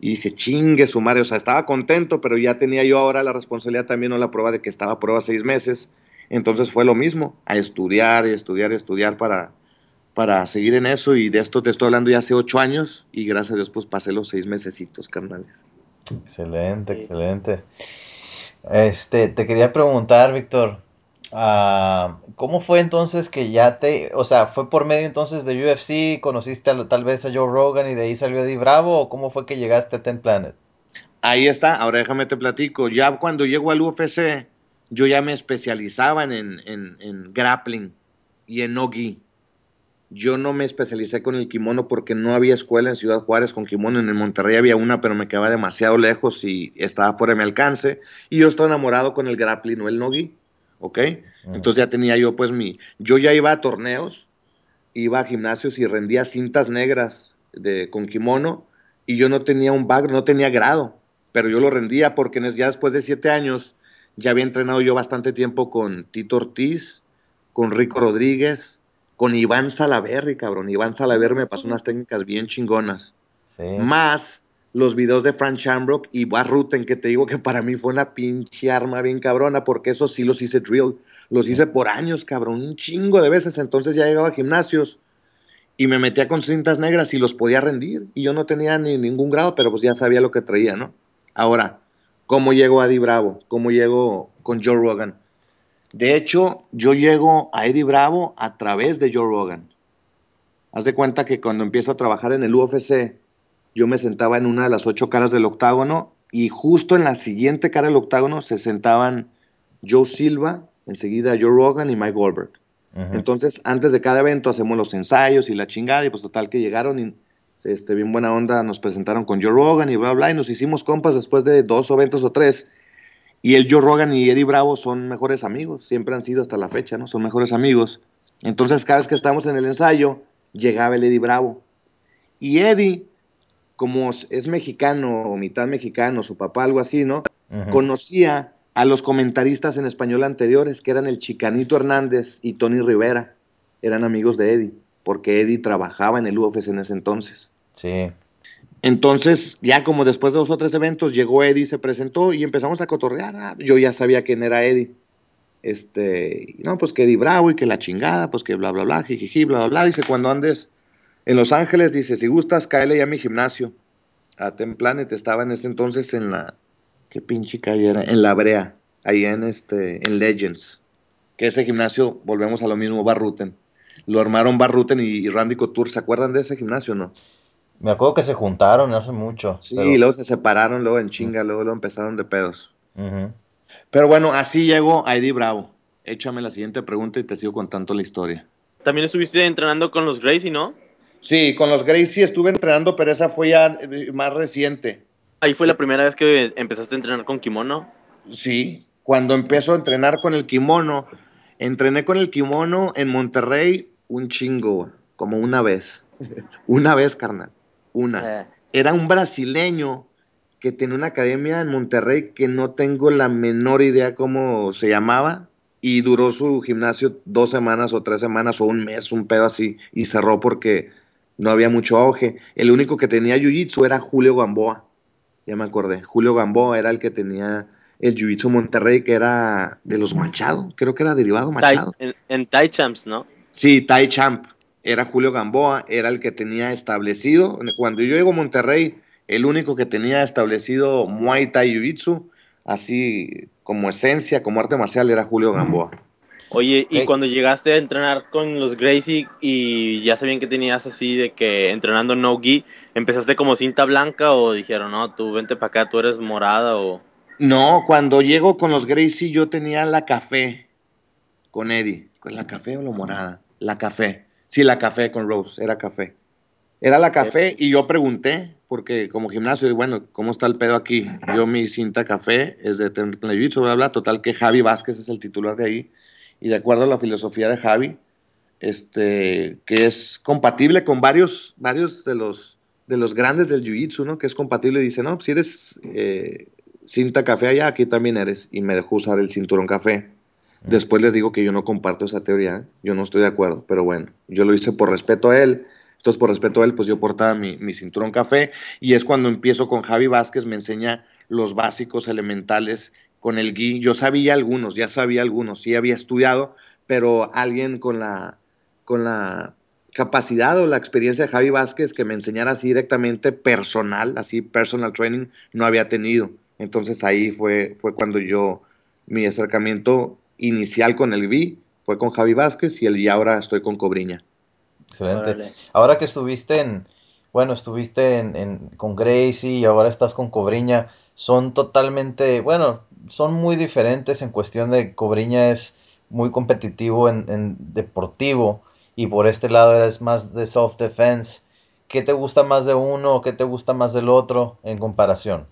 Y dije, chingue su madre, o sea, estaba contento, pero ya tenía yo ahora la responsabilidad también o la prueba de que estaba a prueba seis meses. Entonces fue lo mismo, a estudiar y estudiar y estudiar para, para seguir en eso y de esto te estoy hablando ya hace ocho años y gracias a Dios pues pasé los seis mesecitos, carnales. Excelente, excelente. Este, te quería preguntar, Víctor, uh, ¿cómo fue entonces que ya te, o sea, fue por medio entonces de UFC, conociste tal vez a Joe Rogan y de ahí salió Eddie Bravo o cómo fue que llegaste a Ten Planet? Ahí está, ahora déjame te platico, ya cuando llego al UFC, yo ya me especializaba en, en, en grappling y en nogi yo no me especialicé con el kimono porque no había escuela en Ciudad Juárez con kimono. En el Monterrey había una, pero me quedaba demasiado lejos y estaba fuera de mi alcance. Y yo estaba enamorado con el grappling o el nogi, ¿ok? Entonces ya tenía yo pues mi... Yo ya iba a torneos, iba a gimnasios y rendía cintas negras de, con kimono y yo no tenía un bag, no tenía grado, pero yo lo rendía porque ya después de siete años ya había entrenado yo bastante tiempo con Tito Ortiz, con Rico Rodríguez, con Iván Salaverri, cabrón. Iván Salaverri me pasó unas técnicas bien chingonas. Más los videos de Frank Shamrock y Barruten, que te digo que para mí fue una pinche arma bien cabrona, porque eso sí los hice drill. Los hice por años, cabrón, un chingo de veces. Entonces ya llegaba a gimnasios y me metía con cintas negras y los podía rendir. Y yo no tenía ni ningún grado, pero pues ya sabía lo que traía, ¿no? Ahora, ¿cómo llego a Eddie Bravo? ¿Cómo llego con Joe Rogan? De hecho, yo llego a Eddie Bravo a través de Joe Rogan. Haz de cuenta que cuando empiezo a trabajar en el UFC, yo me sentaba en una de las ocho caras del octágono y justo en la siguiente cara del octágono se sentaban Joe Silva, enseguida Joe Rogan y Mike Goldberg. Entonces, antes de cada evento hacemos los ensayos y la chingada y pues total que llegaron y este, bien buena onda nos presentaron con Joe Rogan y bla, bla, y nos hicimos compas después de dos eventos o tres y el Joe Rogan y Eddie Bravo son mejores amigos, siempre han sido hasta la fecha, ¿no? Son mejores amigos. Entonces, cada vez que estamos en el ensayo, llegaba el Eddie Bravo. Y Eddie, como es mexicano, o mitad mexicano, su papá, algo así, ¿no? Conocía a los comentaristas en español anteriores, que eran el Chicanito Hernández y Tony Rivera. Eran amigos de Eddie, porque Eddie trabajaba en el UFC en ese entonces. Sí. Entonces, ya como después de dos o tres eventos, llegó Eddie, se presentó y empezamos a cotorrear. Ah, yo ya sabía quién era Eddie. Este, no, pues que Eddie Bravo y que la chingada, pues que bla, bla, bla, jijiji, bla, bla, bla. Dice, cuando andes en Los Ángeles, dice, si gustas, cáele ya a mi gimnasio. A Ten Planet estaba en ese entonces en la, qué pinche calle era, en La Brea, ahí en este, en Legends. Que ese gimnasio, volvemos a lo mismo, Barruten. Lo armaron Barruten y Randy Couture, ¿se acuerdan de ese gimnasio no? Me acuerdo que se juntaron hace mucho. Sí, y luego se separaron, luego en chinga, luego, luego empezaron de pedos. Pero bueno, así llegó a Eddie Bravo. Échame la siguiente pregunta y te sigo contando la historia. También estuviste entrenando con los Gracie, ¿no? Sí, con los Gracie estuve entrenando, pero esa fue ya eh, más reciente. ¿Ahí fue la primera vez que empezaste a entrenar con kimono? Sí, cuando empezó a entrenar con el kimono, entrené con el kimono en Monterrey un chingo, como una vez. una vez, carnal. Una. Eh. Era un brasileño que tenía una academia en Monterrey que no tengo la menor idea cómo se llamaba y duró su gimnasio dos semanas o tres semanas o un mes, un pedo así, y cerró porque no había mucho auge. El único que tenía jiu-jitsu era Julio Gamboa, ya me acordé. Julio Gamboa era el que tenía el jiu-jitsu Monterrey, que era de los Machado, creo que era derivado Machado. en, en Tai Champs, ¿no? Sí, Tai Champ era Julio Gamboa, era el que tenía establecido, cuando yo llego a Monterrey, el único que tenía establecido Muay Thai Jiu-Jitsu, así como esencia, como arte marcial, era Julio Gamboa. Oye, y cuando llegaste a entrenar con los Gracie y ya sabían que tenías así de que entrenando no gi, ¿empezaste como cinta blanca o dijeron, no, tú vente para acá, tú eres morada o...? No, cuando llego con los Gracie yo tenía la café con Eddie, con la café o la morada, la café. Sí, la café con Rose, era café. Era la café y yo pregunté, porque como gimnasio, bueno, ¿cómo está el pedo aquí? Yo mi cinta café es de jiu bla, bla, total que Javi Vázquez es el titular de ahí, y de acuerdo a la filosofía de Javi, este, que es compatible con varios, varios de los, de los grandes del jiu-jitsu, ¿no? Que es compatible dice, no, si eres eh, cinta café allá, aquí también eres, y me dejó usar el cinturón café. Después les digo que yo no comparto esa teoría, yo no estoy de acuerdo, pero bueno, yo lo hice por respeto a él. Entonces, por respeto a él, pues yo portaba mi, cinturón café y es cuando empiezo con Javi Vázquez, me enseña los básicos elementales con el gui. Yo sabía algunos, ya sabía algunos, sí había estudiado, pero alguien con la, con la capacidad o la experiencia de Javi Vázquez que me enseñara así directamente personal, así personal training, no había tenido. Entonces ahí fue, fue cuando yo, mi acercamiento inicial con el Vi fue con Javi Vázquez y, el, y ahora estoy con Cobriña. Excelente. Ahora que estuviste en, bueno, estuviste en, con Gracie y ahora estás con Cobriña, son totalmente, bueno, son muy diferentes en cuestión de Cobriña es muy competitivo en, deportivo y por este lado eres más de self defense. ¿Qué te gusta más de uno o qué te gusta más del otro en comparación?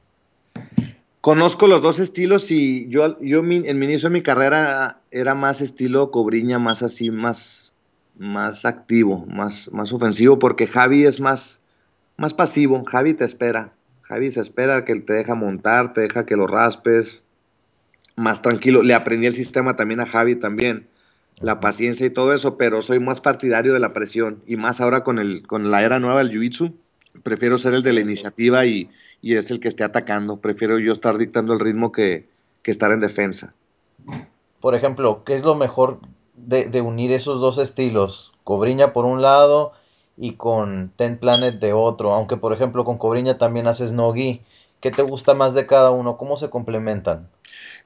Conozco los dos estilos y yo, yo en mi inicio de mi carrera era más estilo Cobriña, más así, más, más activo, más, más ofensivo, porque Javi es más, más pasivo. Javi te espera. Javi se espera que te deja montar, te deja que lo raspes. Más tranquilo. Le aprendí el sistema también a Javi también. La paciencia y todo eso, pero soy más partidario de la presión. Y más ahora con, el, con la era nueva del Jiu-Jitsu. Prefiero ser el de la iniciativa y, y es el que esté atacando. Prefiero yo estar dictando el ritmo que, estar en defensa. Por ejemplo, ¿qué es lo mejor de, unir esos dos estilos? Cobriña por un lado y con Ten Planet de otro. Aunque, por ejemplo, con Cobriña también haces Nogi. ¿Qué te gusta más de cada uno? ¿Cómo se complementan?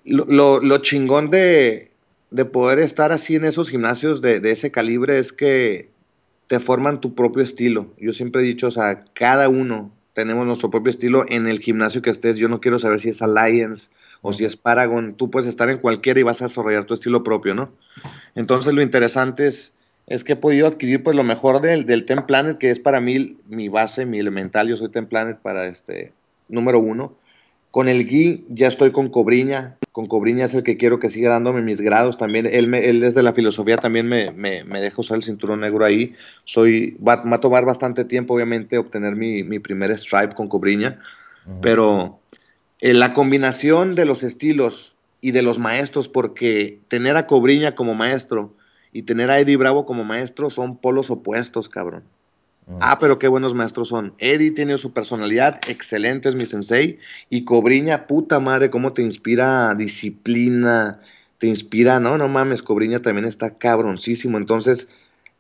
Lo, lo, chingón de, de, poder estar así en esos gimnasios de, de, ese calibre es que te forman tu propio estilo. Yo siempre he dicho, o sea, cada uno tenemos nuestro propio estilo en el gimnasio que estés. Yo no quiero saber si es Alliance o si es Paragon. Tú puedes estar en cualquiera y vas a desarrollar tu estilo propio, ¿no? Entonces lo interesante es, es que he podido adquirir pues lo mejor del, del Ten Planet, que es para mí mi base, mi elemental. Yo soy Ten Planet para este número uno. Con el Gui ya estoy con Cobriña. Con Cobriña es el que quiero que siga dándome mis grados también. Él, me, él desde la filosofía también me, me, me, deja usar el cinturón negro ahí. Soy, va, va a tomar bastante tiempo, obviamente, obtener mi, mi primer stripe con Cobriña. Pero eh, la combinación de los estilos y de los maestros, porque tener a Cobriña como maestro y tener a Eddie Bravo como maestro son polos opuestos, cabrón. Ah, pero qué buenos maestros son. Eddie tiene su personalidad, excelente es mi sensei. Y Cobriña, puta madre, cómo te inspira disciplina, te inspira, no, no mames, Cobriña también está cabroncísimo. Entonces,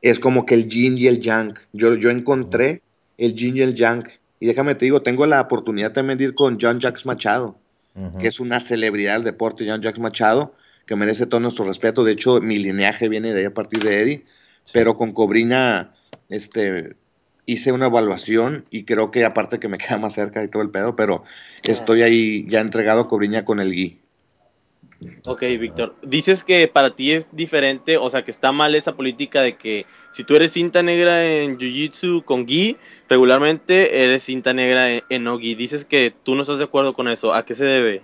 es como que el yin y el yang. Yo, yo encontré el yin y el yang. Y déjame te digo, tengo la oportunidad también de ir con John Jacques Machado, que es una celebridad del deporte, John Jacques Machado, que merece todo nuestro respeto. De hecho, mi lineaje viene de ahí a partir de Eddie. Pero con Cobriña, este, hice una evaluación y creo que aparte que me queda más cerca y todo el pedo, pero estoy ahí ya entregado a Cobriña con el gui. Ok, Víctor. Dices que para ti es diferente, o sea, que está mal esa política de que si tú eres cinta negra en Jiu-Jitsu con gi, regularmente eres cinta negra en, no gi. Dices que tú no estás de acuerdo con eso. ¿A qué se debe?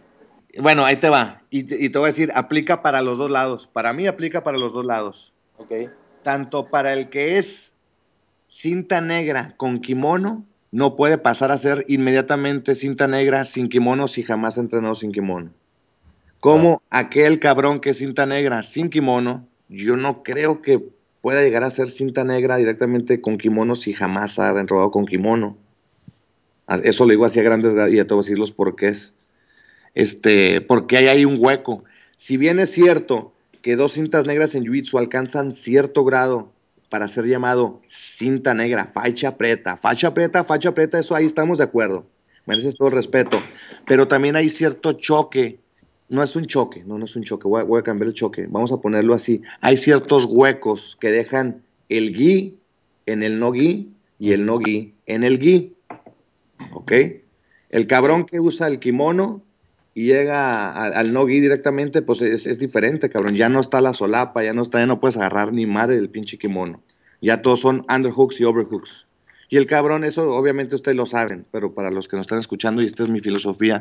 Bueno, ahí te va. Y y te voy a decir, aplica para los dos lados. Para mí aplica para los dos lados. Ok. Tanto para el que es cinta negra con kimono no puede pasar a ser inmediatamente cinta negra sin kimono si jamás ha entrenado sin kimono. Como aquel cabrón que es cinta negra sin kimono, yo no creo que pueda llegar a ser cinta negra directamente con kimono si jamás ha enrolado con kimono. Eso lo digo así a grandes y a todos decir los porqués. Este, porque hay ahí un hueco. Si bien es cierto que dos cintas negras en jiu alcanzan cierto grado para ser llamado cinta negra, facha preta, facha preta, facha preta, eso ahí estamos de acuerdo, mereces todo el respeto, pero también hay cierto choque, no es un choque, no, no es un choque, voy a, cambiar el choque, vamos a ponerlo así, hay ciertos huecos que dejan el gui en el no gui y el no gui en el gui, ¿ok? El cabrón que usa el kimono y llega al no gui directamente, pues es, diferente, cabrón. Ya no está la solapa, ya no está, ya no puedes agarrar ni madre del pinche kimono. Ya todos son underhooks y overhooks. Y el cabrón, eso obviamente ustedes lo saben, pero para los que nos están escuchando, y esta es mi filosofía.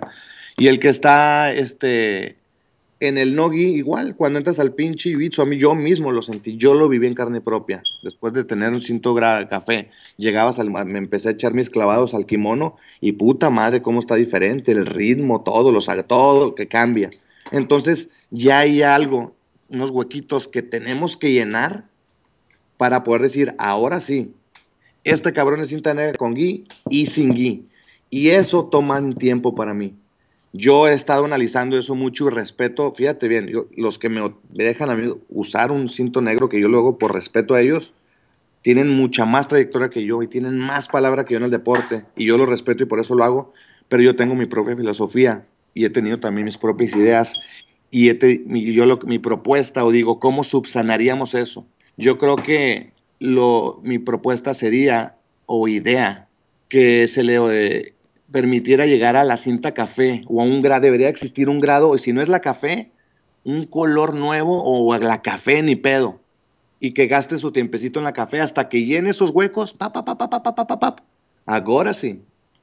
Y el que está, este, en el Nogi, igual, cuando entras al pinche Ibiza, a mí yo mismo lo sentí, yo lo viví en carne propia. Después de tener un cinto de café, llegabas al, me empecé a echar mis clavados al kimono y puta madre, cómo está diferente, el ritmo, todo, lo sabe, todo que cambia. Entonces, ya hay algo, unos huequitos que tenemos que llenar para poder decir, ahora sí, este cabrón es cinta negra con gui y sin gui. Y eso toma tiempo para mí. Yo he estado analizando eso mucho y respeto, fíjate bien, los que me, dejan a mí usar un cinto negro, que yo luego por respeto a ellos, tienen mucha más trayectoria que yo y tienen más palabra que yo en el deporte, y yo lo respeto y por eso lo hago, pero yo tengo mi propia filosofía y he tenido también mis propias ideas y yo lo, mi propuesta o digo, ¿cómo subsanaríamos eso? Yo creo que lo, mi propuesta sería o idea que se le eh, permitiera llegar a la cinta café o a un grado, debería existir un grado, y si no es la café, un color nuevo o la café ni pedo. y que gaste su tiempecito en la café hasta que llene esos huecos, pa, pa, pa, pa, pa, pa, pa, pa, Ahora sí.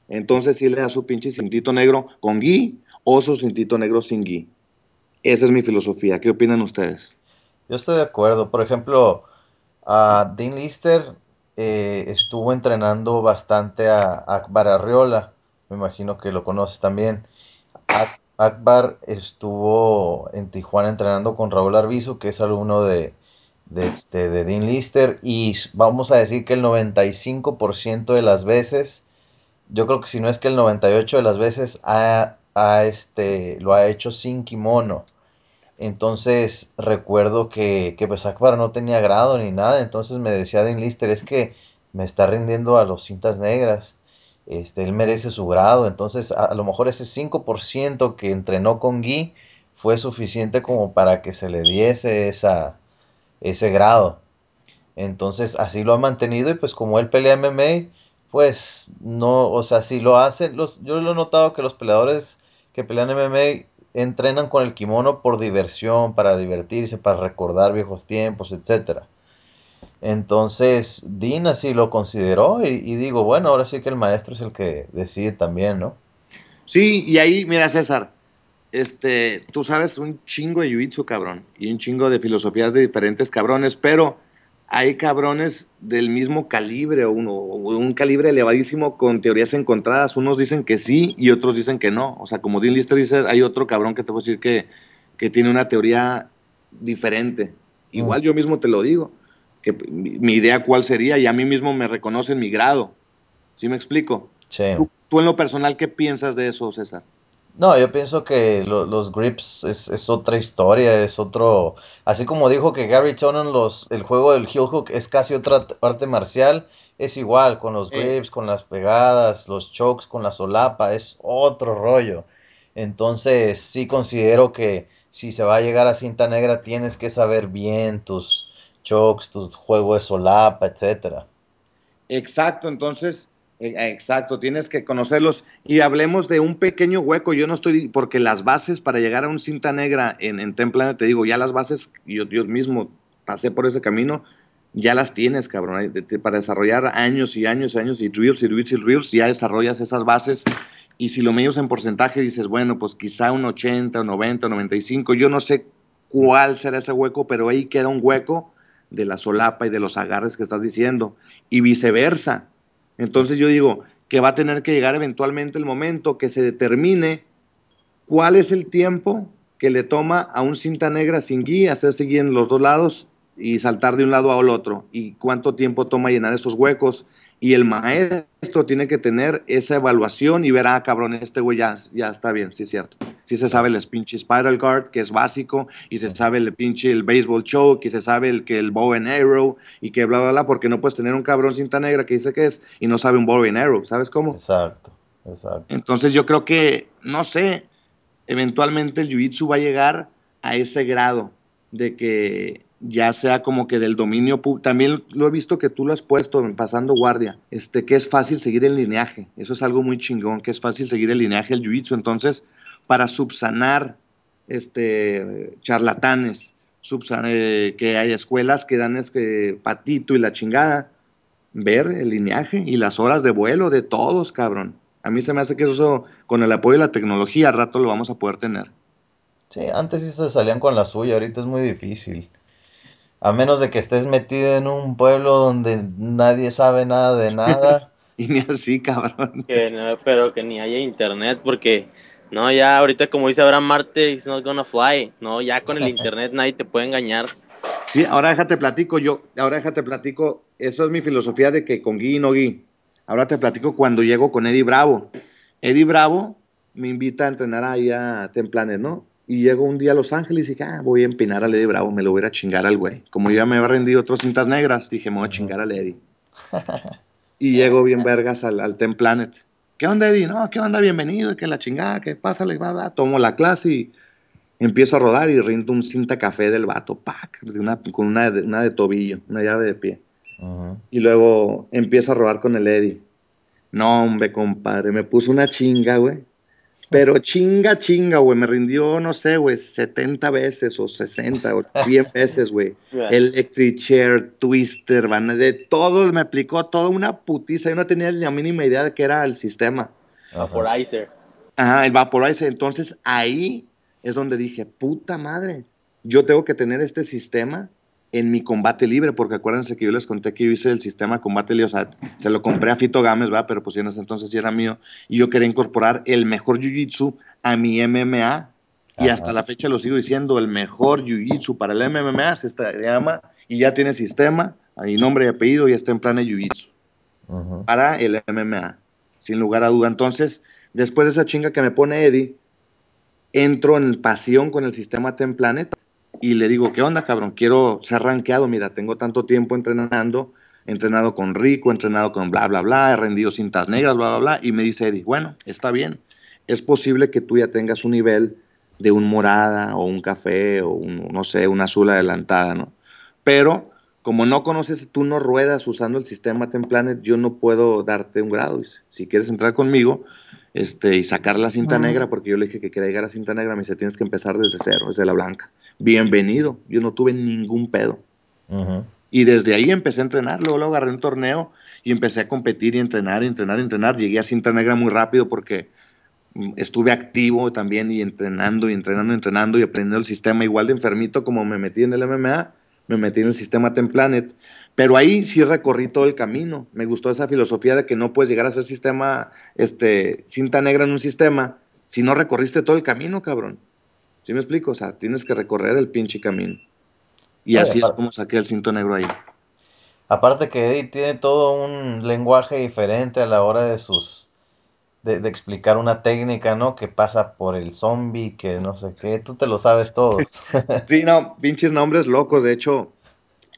Entonces sí le da su pinche cintito negro con gui o su cintito negro sin gui. Esa es mi filosofía. ¿Qué opinan ustedes? Yo estoy de acuerdo. Por ejemplo, a Dean Lister eh, estuvo entrenando bastante a Arriola. Me imagino que lo conoces también. Akbar estuvo en Tijuana entrenando con Raúl Arbizu, que es alumno de, de, este, de Dean Lister. Y vamos a decir que el 95% de las veces, yo creo que si no es que el 98% de las veces, ha, este, lo ha hecho sin kimono. Entonces recuerdo que, que pues Akbar no tenía grado ni nada, entonces me decía Dean Lister, es que me está rindiendo a los cintas negras, este, él merece su grado, entonces a, lo mejor ese 5% que entrenó con Guy fue suficiente como para que se le diese ese grado. Entonces así lo ha mantenido y pues como él pelea MMA, pues no, o sea, si lo hacen, los, yo lo he notado que los peleadores que pelean MMA entrenan con el kimono por diversión, para divertirse, para recordar viejos tiempos, etcétera. Entonces, Dean así lo consideró y, digo, bueno, ahora sí que el maestro es el que decide también, ¿no? Sí, y ahí, mira, César, este, tú sabes un chingo de jiu cabrón, y un chingo de filosofías de diferentes cabrones, pero hay cabrones del mismo calibre o uno, un calibre elevadísimo con teorías encontradas. Unos dicen que sí y otros dicen que no. O sea, como Dean Lister dice, hay otro cabrón que te puedo decir que, que tiene una teoría diferente. Igual mm. yo mismo te lo digo, que mi, idea cuál sería y a mí mismo me reconoce mi grado. ¿Sí me explico? Sí. tú en lo personal, ¿qué piensas de eso, César? No, yo pienso que los grips es, otra historia, es otro... Así como dijo que Gary Tonon, los, el juego del heel hook es casi otra arte marcial, es igual, con los grips, con las pegadas, los chokes, con la solapa, es otro rollo. Entonces sí considero que si se va a llegar a cinta negra tienes que saber bien tus chokes, tu juego de solapa, etcétera. Exacto, entonces eh, exacto, tienes que conocerlos. Y hablemos de un pequeño hueco. Yo no estoy, porque las bases para llegar a un cinta negra en, en Templane, te digo, ya las bases, yo, mismo pasé por ese camino, ya las tienes, cabrón. para desarrollar años y años y años y drills y drills y drills, ya desarrollas esas bases. Y si lo medios en porcentaje, dices, bueno, pues quizá un 80, un 90, un 95. Yo no sé cuál será ese hueco, pero ahí queda un hueco de la solapa y de los agarres que estás diciendo. Y viceversa entonces yo digo que va a tener que llegar eventualmente el momento que se determine cuál es el tiempo que le toma a un cinta negra sin guía hacerse guía en los dos lados y saltar de un lado al otro y cuánto tiempo toma llenar esos huecos y el maestro tiene que tener esa evaluación y ver, ah, cabrón, este güey ya, ya está bien, sí es cierto si se sabe el pinche spiral guard, que es básico, y se sabe el pinche el baseball choke, y se sabe el que el bow and arrow, y que bla, bla, bla, porque no puedes tener un cabrón cinta negra que dice que es y no sabe un bow and arrow, ¿sabes cómo? Exacto, exacto. Entonces yo creo que, no sé, eventualmente el jiu-jitsu va a llegar a ese grado de que ya sea como que del dominio también lo he visto que tú lo has puesto pasando guardia, este que es fácil seguir el lineaje, eso es algo muy chingón, que es fácil seguir el lineaje del jiu-jitsu, entonces para subsanar este, charlatanes, eh, que hay escuelas que dan este patito y la chingada, ver el lineaje y las horas de vuelo de todos, cabrón. A mí se me hace que eso, con el apoyo de la tecnología, al rato lo vamos a poder tener. Sí, antes sí se salían con la suya, ahorita es muy difícil. A menos de que estés metido en un pueblo donde nadie sabe nada de nada. y ni así, cabrón. pero que ni haya internet, porque no, ya ahorita como dice Abraham Marte, it's not gonna fly. No, ya con el internet nadie te puede engañar. Sí, ahora déjate platico yo, ahora déjate platico, eso es mi filosofía de que con Gui y no Gui. Ahora te platico cuando llego con Eddie Bravo. Eddie Bravo me invita a entrenar ahí a Templanes, ¿no? Y llego un día a Los Ángeles y dije, ah, voy a empinar a Eddie Bravo, me lo voy a chingar al güey. Como ya me había rendido otras cintas negras, dije, me voy a chingar al Eddie. y llego bien vergas al, al Templanet. ¿Qué onda, Eddie? No, ¿qué onda? Bienvenido, que la chingada, que pásale, va, va. Tomo la clase y empiezo a rodar y rindo un cinta café del vato, pack, con una de, tobillo, una llave de pie. Y luego empiezo a rodar con el Eddie. No, hombre, compadre, me puso una chinga, güey. Pero chinga, chinga, güey. Me rindió, no sé, güey, 70 veces o 60 o 100 veces, güey. Electric Chair, Twister, van, de todo, me aplicó toda una putiza. Yo no tenía ni la mínima idea de qué era el sistema. Vaporizer. Ajá, el Vaporizer. Entonces ahí es donde dije, puta madre, yo tengo que tener este sistema en mi combate libre, porque acuérdense que yo les conté que yo hice el sistema combate libre, o sea, se lo compré a Fito Gámez, ¿va? pero pues en ese entonces sí era mío, y yo quería incorporar el mejor Jiu-Jitsu a mi MMA, y hasta la fecha lo sigo diciendo, el mejor Jiu-Jitsu para el MMA se llama, y ya tiene sistema, ahí nombre y apellido, y está en plan de Jiu-Jitsu, para el MMA, sin lugar a duda. Entonces, después de esa chinga que me pone Eddie, entro en pasión con el sistema Templanet, y le digo, ¿qué onda, cabrón? Quiero ser rankeado, mira, tengo tanto tiempo entrenando, he entrenado con Rico, he entrenado con bla, bla, bla, he rendido cintas negras, bla, bla, bla, y me dice Eddie, bueno, está bien, es posible que tú ya tengas un nivel de un morada o un café o un, no sé, un azul adelantada, ¿no? Pero como no conoces, tú no ruedas usando el sistema Templanet, yo no puedo darte un grado. Dice. Si quieres entrar conmigo este, y sacar la cinta negra, porque yo le dije que quería llegar a cinta negra, me dice, tienes que empezar desde cero, desde la blanca bienvenido. Yo no tuve ningún pedo. Y desde ahí empecé a entrenar, luego, luego agarré un torneo y empecé a competir y entrenar, y entrenar, y entrenar. Llegué a cinta negra muy rápido porque mm, estuve activo también y entrenando y entrenando, entrenando y aprendiendo el sistema igual de enfermito como me metí en el MMA, me metí en el sistema Templanet. Pero ahí sí recorrí todo el camino. Me gustó esa filosofía de que no puedes llegar a ser sistema, este, cinta negra en un sistema si no recorriste todo el camino, cabrón. ¿Sí me explico? O sea, tienes que recorrer el pinche camino. Y así es como saqué el cinto negro ahí. Aparte que Eddie tiene todo un lenguaje diferente a la hora de sus de, explicar una técnica, ¿no? Que pasa por el zombie, que no sé qué, tú te lo sabes todos. sí, no, pinches nombres locos, de hecho,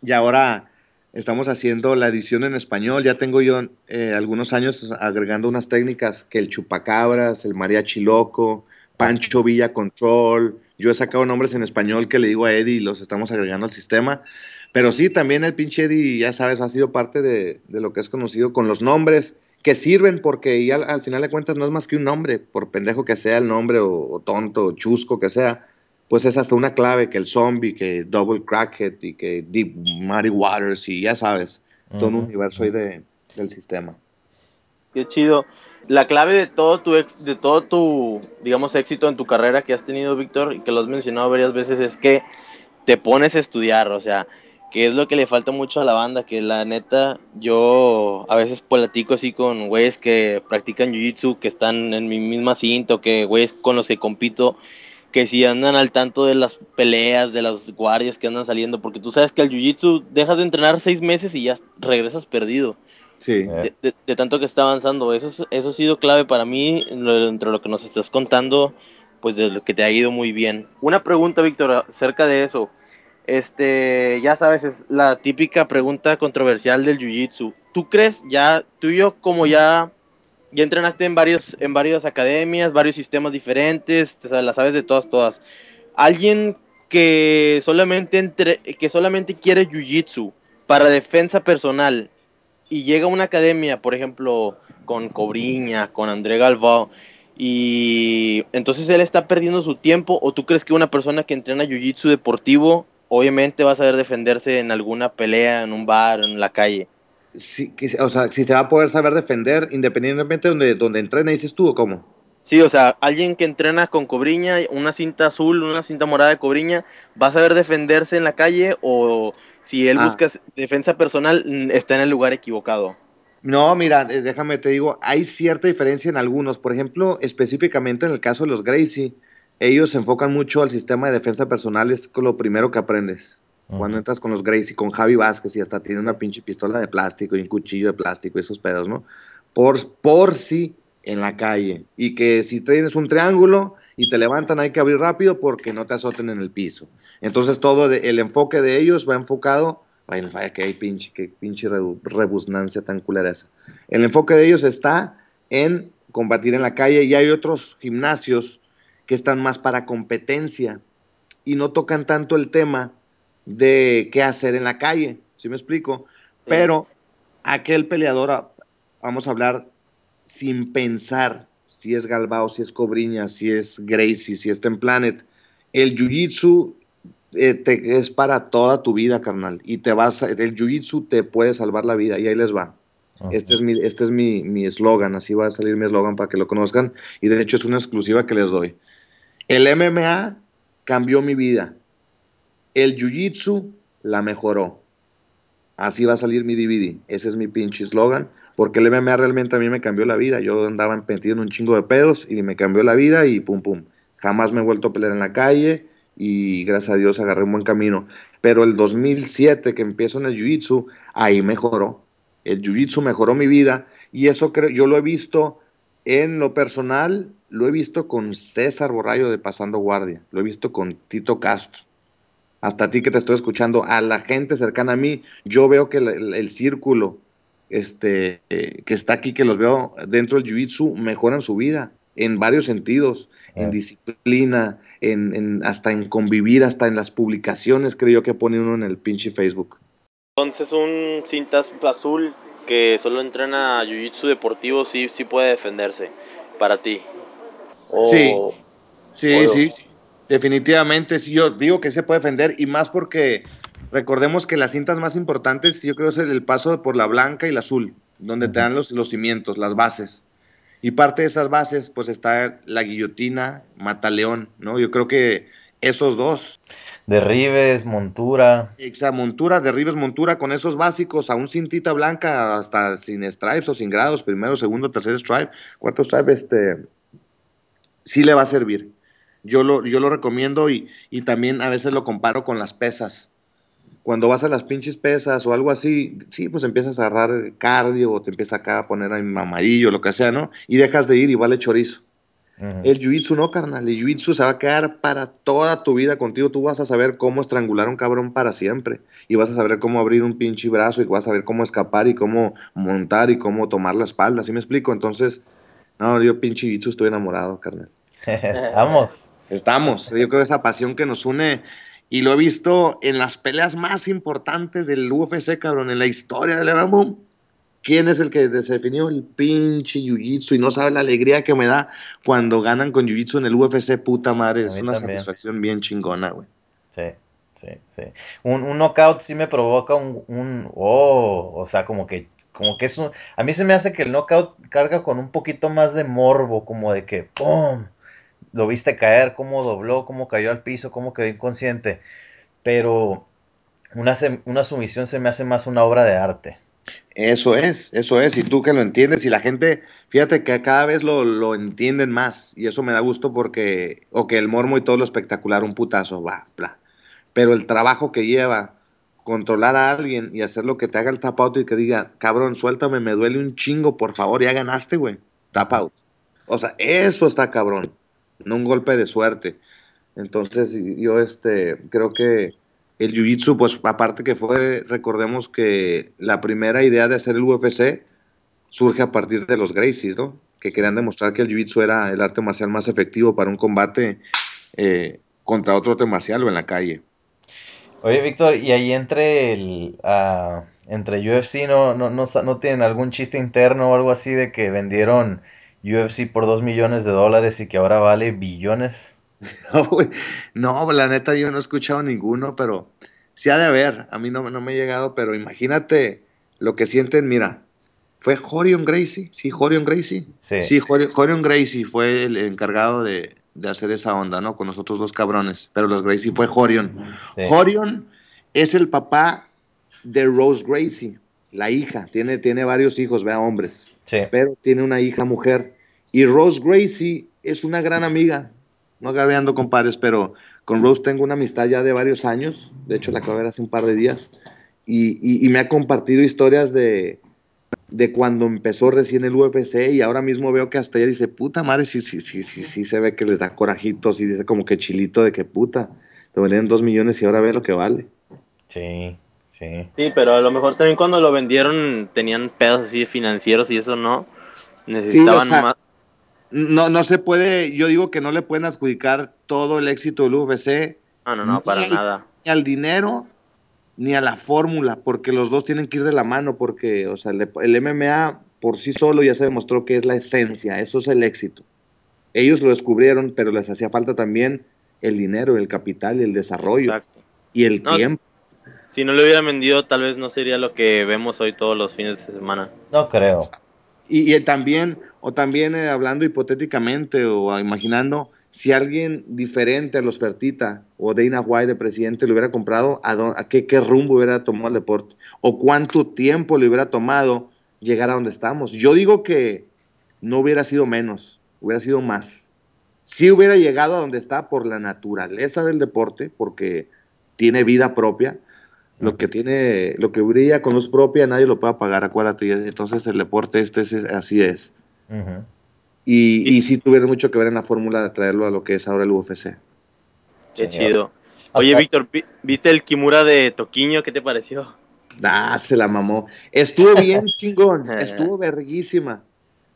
y ahora estamos haciendo la edición en español, ya tengo yo eh, algunos años agregando unas técnicas que el chupacabras, el mariachi loco, Pancho Villa Control. Yo he sacado nombres en español que le digo a Eddie y los estamos agregando al sistema. Pero sí, también el pinche Eddie, ya sabes, ha sido parte de, lo que es conocido con los nombres que sirven porque ya al, final de cuentas no es más que un nombre, por pendejo que sea el nombre o, tonto o chusco que sea, pues es hasta una clave que el zombie, que Double Crackhead y que Deep Muddy Waters y ya sabes, todo un universo ahí de, del sistema. Qué chido la clave de todo tu de todo tu digamos éxito en tu carrera que has tenido Víctor y que lo has mencionado varias veces es que te pones a estudiar o sea que es lo que le falta mucho a la banda que la neta yo a veces platico así con güeyes que practican jiu-jitsu que están en mi misma cinta que güeyes con los que compito que si andan al tanto de las peleas, de las guardias que andan saliendo, porque tú sabes que al jiu-jitsu dejas de entrenar seis meses y ya regresas perdido. Sí. De, tanto que está avanzando. Eso, eso ha sido clave para mí, entre lo que nos estás contando, pues de lo que te ha ido muy bien. Una pregunta, Víctor, acerca de eso. Este, ya sabes, es la típica pregunta controversial del Jiu-Jitsu. ¿Tú crees ya, tú y yo, como ya, ya entrenaste en varios, en varias academias, varios sistemas diferentes, te sabes, la sabes de todas, todas. Alguien que solamente entre, que solamente quiere Jiu-Jitsu para defensa personal, y llega a una academia, por ejemplo, con Cobriña, con André Galvao, y entonces él está perdiendo su tiempo, o tú crees que una persona que entrena Jiu-Jitsu deportivo, obviamente va a saber defenderse en alguna pelea, en un bar, en la calle. Sí, o sea, si se va a poder saber defender independientemente de donde, donde entrena, dices tú, o cómo? Sí, o sea, alguien que entrena con cobriña, una cinta azul, una cinta morada de cobriña, ¿va a saber defenderse en la calle o si él ah. busca defensa personal, está en el lugar equivocado. No, mira, eh, déjame te digo, hay cierta diferencia en algunos. Por ejemplo, específicamente en el caso de los Gracie, ellos se enfocan mucho al sistema de defensa personal, es lo primero que aprendes. Cuando entras con los Gracie, con Javi Vázquez y hasta tiene una pinche pistola de plástico y un cuchillo de plástico, esos pedos, ¿no? Por, por si en la calle. Y que si tienes un triángulo y te levantan hay que abrir rápido porque no te azoten en el piso. Entonces todo el enfoque de ellos va enfocado, vaya, vaya que hay pinche, que pinche rebusnancia tan culera esa. El enfoque de ellos está en combatir en la calle y hay otros gimnasios que están más para competencia y no tocan tanto el tema de qué hacer en la calle, ¿sí me explico? Pero aquel peleador, vamos a hablar sin pensar, si es Galbao, si es Cobriña, si es Gracie, si es Ten Planet. El Jiu-Jitsu eh, es para toda tu vida, carnal. Y te vas, el Jiu-Jitsu te puede salvar la vida. Y ahí les va. Este es mi este es mi eslogan, así va a salir mi eslogan para que lo conozcan. Y de hecho es una exclusiva que les doy. El MMA cambió mi vida. El Jiu-Jitsu la mejoró. Así va a salir mi DVD. Ese es mi pinche eslogan. Porque el MMA realmente a mí me cambió la vida. Yo andaba metido en un chingo de pedos y me cambió la vida y pum pum. Jamás me he vuelto a pelear en la calle y gracias a Dios agarré un buen camino. Pero el 2007 que empiezo en el Jiu-Jitsu, ahí mejoró. El Jiu-Jitsu mejoró mi vida y eso creo, yo lo he visto en lo personal, lo he visto con César Borrayo de Pasando Guardia, lo he visto con Tito Castro hasta a ti que te estoy escuchando, a la gente cercana a mí, yo veo que el, círculo este, eh, que está aquí, que los veo dentro del Jiu-Jitsu, mejoran su vida en varios sentidos, en ah. disciplina, en, hasta en convivir, hasta en las publicaciones, creo yo, que pone uno en el pinche Facebook. Entonces un cintas azul que solo entrena Jiu-Jitsu deportivo sí, sí puede defenderse para ti. sí, sí, sí, sí, Definitivamente, sí, yo digo que se puede defender y más porque recordemos que las cintas más importantes, yo creo, es el, paso por la blanca y la azul, donde te dan los, los cimientos, las bases. Y parte de esas bases, pues está la guillotina, mataleón, ¿no? Yo creo que esos dos. Derribes, montura. Exacto, montura, derribes, montura, con esos básicos, a un cintita blanca, hasta sin stripes o sin grados, primero, segundo, tercer stripe, cuarto stripe, este, sí le va a servir. Yo lo, yo lo recomiendo y, y también a veces lo comparo con las pesas. Cuando vas a las pinches pesas o algo así, sí, pues empiezas a agarrar cardio o te empieza acá a poner ahí mamadillo, lo que sea, ¿no? Y dejas de ir y vale chorizo. El jiu-jitsu no, carnal. El jiu-jitsu se va a quedar para toda tu vida contigo. Tú vas a saber cómo estrangular a un cabrón para siempre. Y vas a saber cómo abrir un pinche brazo y vas a saber cómo escapar y cómo montar y cómo tomar la espalda. ¿Sí me explico? Entonces, no, yo pinche jiu-jitsu estoy enamorado, carnal. Vamos. Estamos. Yo creo que esa pasión que nos une y lo he visto en las peleas más importantes del UFC, cabrón, en la historia del MMA. ¿Quién es el que se definió el pinche Jiu-Jitsu? Y no sabe la alegría que me da cuando ganan con Jiu-Jitsu en el UFC, puta madre. Es una satisfacción bien chingona, güey. Sí, sí, sí. Un, un knockout sí me provoca un, un, oh, o sea, como que, como que es un, a mí se me hace que el knockout carga con un poquito más de morbo, como de que, ¡pum! Lo viste caer, cómo dobló, cómo cayó al piso, cómo quedó inconsciente. Pero una, una sumisión se me hace más una obra de arte. Eso es, eso es, y tú que lo entiendes, y la gente, fíjate que cada vez lo, lo entienden más, y eso me da gusto porque, o que el mormo y todo lo espectacular, un putazo, va, bla. Pero el trabajo que lleva, controlar a alguien y hacer lo que te haga el tap out y que diga, cabrón, suéltame, me duele un chingo, por favor, ya ganaste, güey, tap out. O sea, eso está cabrón no un golpe de suerte. Entonces yo este creo que el Jiu-Jitsu, pues aparte que fue, recordemos que la primera idea de hacer el UFC surge a partir de los Gracies, ¿no? Que querían demostrar que el Jiu-Jitsu era el arte marcial más efectivo para un combate eh, contra otro arte marcial o en la calle. Oye, Víctor, ¿y ahí entre el uh, entre UFC no, no, no, no tienen algún chiste interno o algo así de que vendieron UFC por 2 millones de dólares y que ahora vale billones. No, la neta yo no he escuchado ninguno, pero sí ha de haber. A mí no, no me ha llegado, pero imagínate lo que sienten. Mira, ¿fue Jorion Gracie? Sí, Jorion Gracie. Sí, sí Jorion, Gracie fue el encargado de, hacer esa onda, ¿no? Con nosotros dos cabrones, pero los Gracie fue Jorion. Jorion es el papá de Rose Gracie, la hija. Tiene, tiene varios hijos, vea, hombres. Sí. Pero tiene una hija mujer. Y Rose Gracie es una gran amiga, no agarreando compadres, pero con Rose tengo una amistad ya de varios años, de hecho la acabo de ver hace un par de días, y, me ha compartido historias de, de cuando empezó recién el UFC y ahora mismo veo que hasta ella dice, puta madre, sí, sí, sí, sí, sí, se ve que les da corajitos y dice como que chilito de que puta, te valían dos millones y ahora ve lo que vale. Sí, sí. Sí, pero a lo mejor también cuando lo vendieron tenían pedos así financieros y eso no, necesitaban más no, no se puede, yo digo que no le pueden adjudicar todo el éxito del UFC. No, no, no, para nada. Ni al dinero, ni a la fórmula, porque los dos tienen que ir de la mano, porque, o sea, el, MMA por sí solo ya se demostró que es la esencia, eso es el éxito. ellos lo descubrieron, pero les hacía falta también el dinero, el capital, el desarrollo Exacto. y el No, tiempo. Si no lo hubieran vendido, tal vez no sería lo que vemos hoy todos los fines de semana. No creo. Y, y también, o también eh, hablando hipotéticamente o imaginando, si alguien diferente a los Fertita o Dana White de presidente le hubiera comprado, ¿a, dó- a qué, qué rumbo hubiera tomado el deporte? ¿O cuánto tiempo le hubiera tomado llegar a donde estamos? Yo digo que no hubiera sido menos, hubiera sido más. Sí hubiera llegado a donde está por la naturaleza del deporte, porque tiene vida propia, lo que tiene, lo que brilla con luz propia nadie lo puede apagar, acuérdate, y entonces el deporte este es, así es. Y, y sí tuvieron mucho que ver en la fórmula de traerlo a lo que es ahora el UFC. Qué Señor. chido. Oye, Hasta- Víctor, ¿vi- ¿viste el Kimura de Toquiño? ¿Qué te pareció? Ah, se la mamó. Estuvo bien chingón, estuvo verguísima.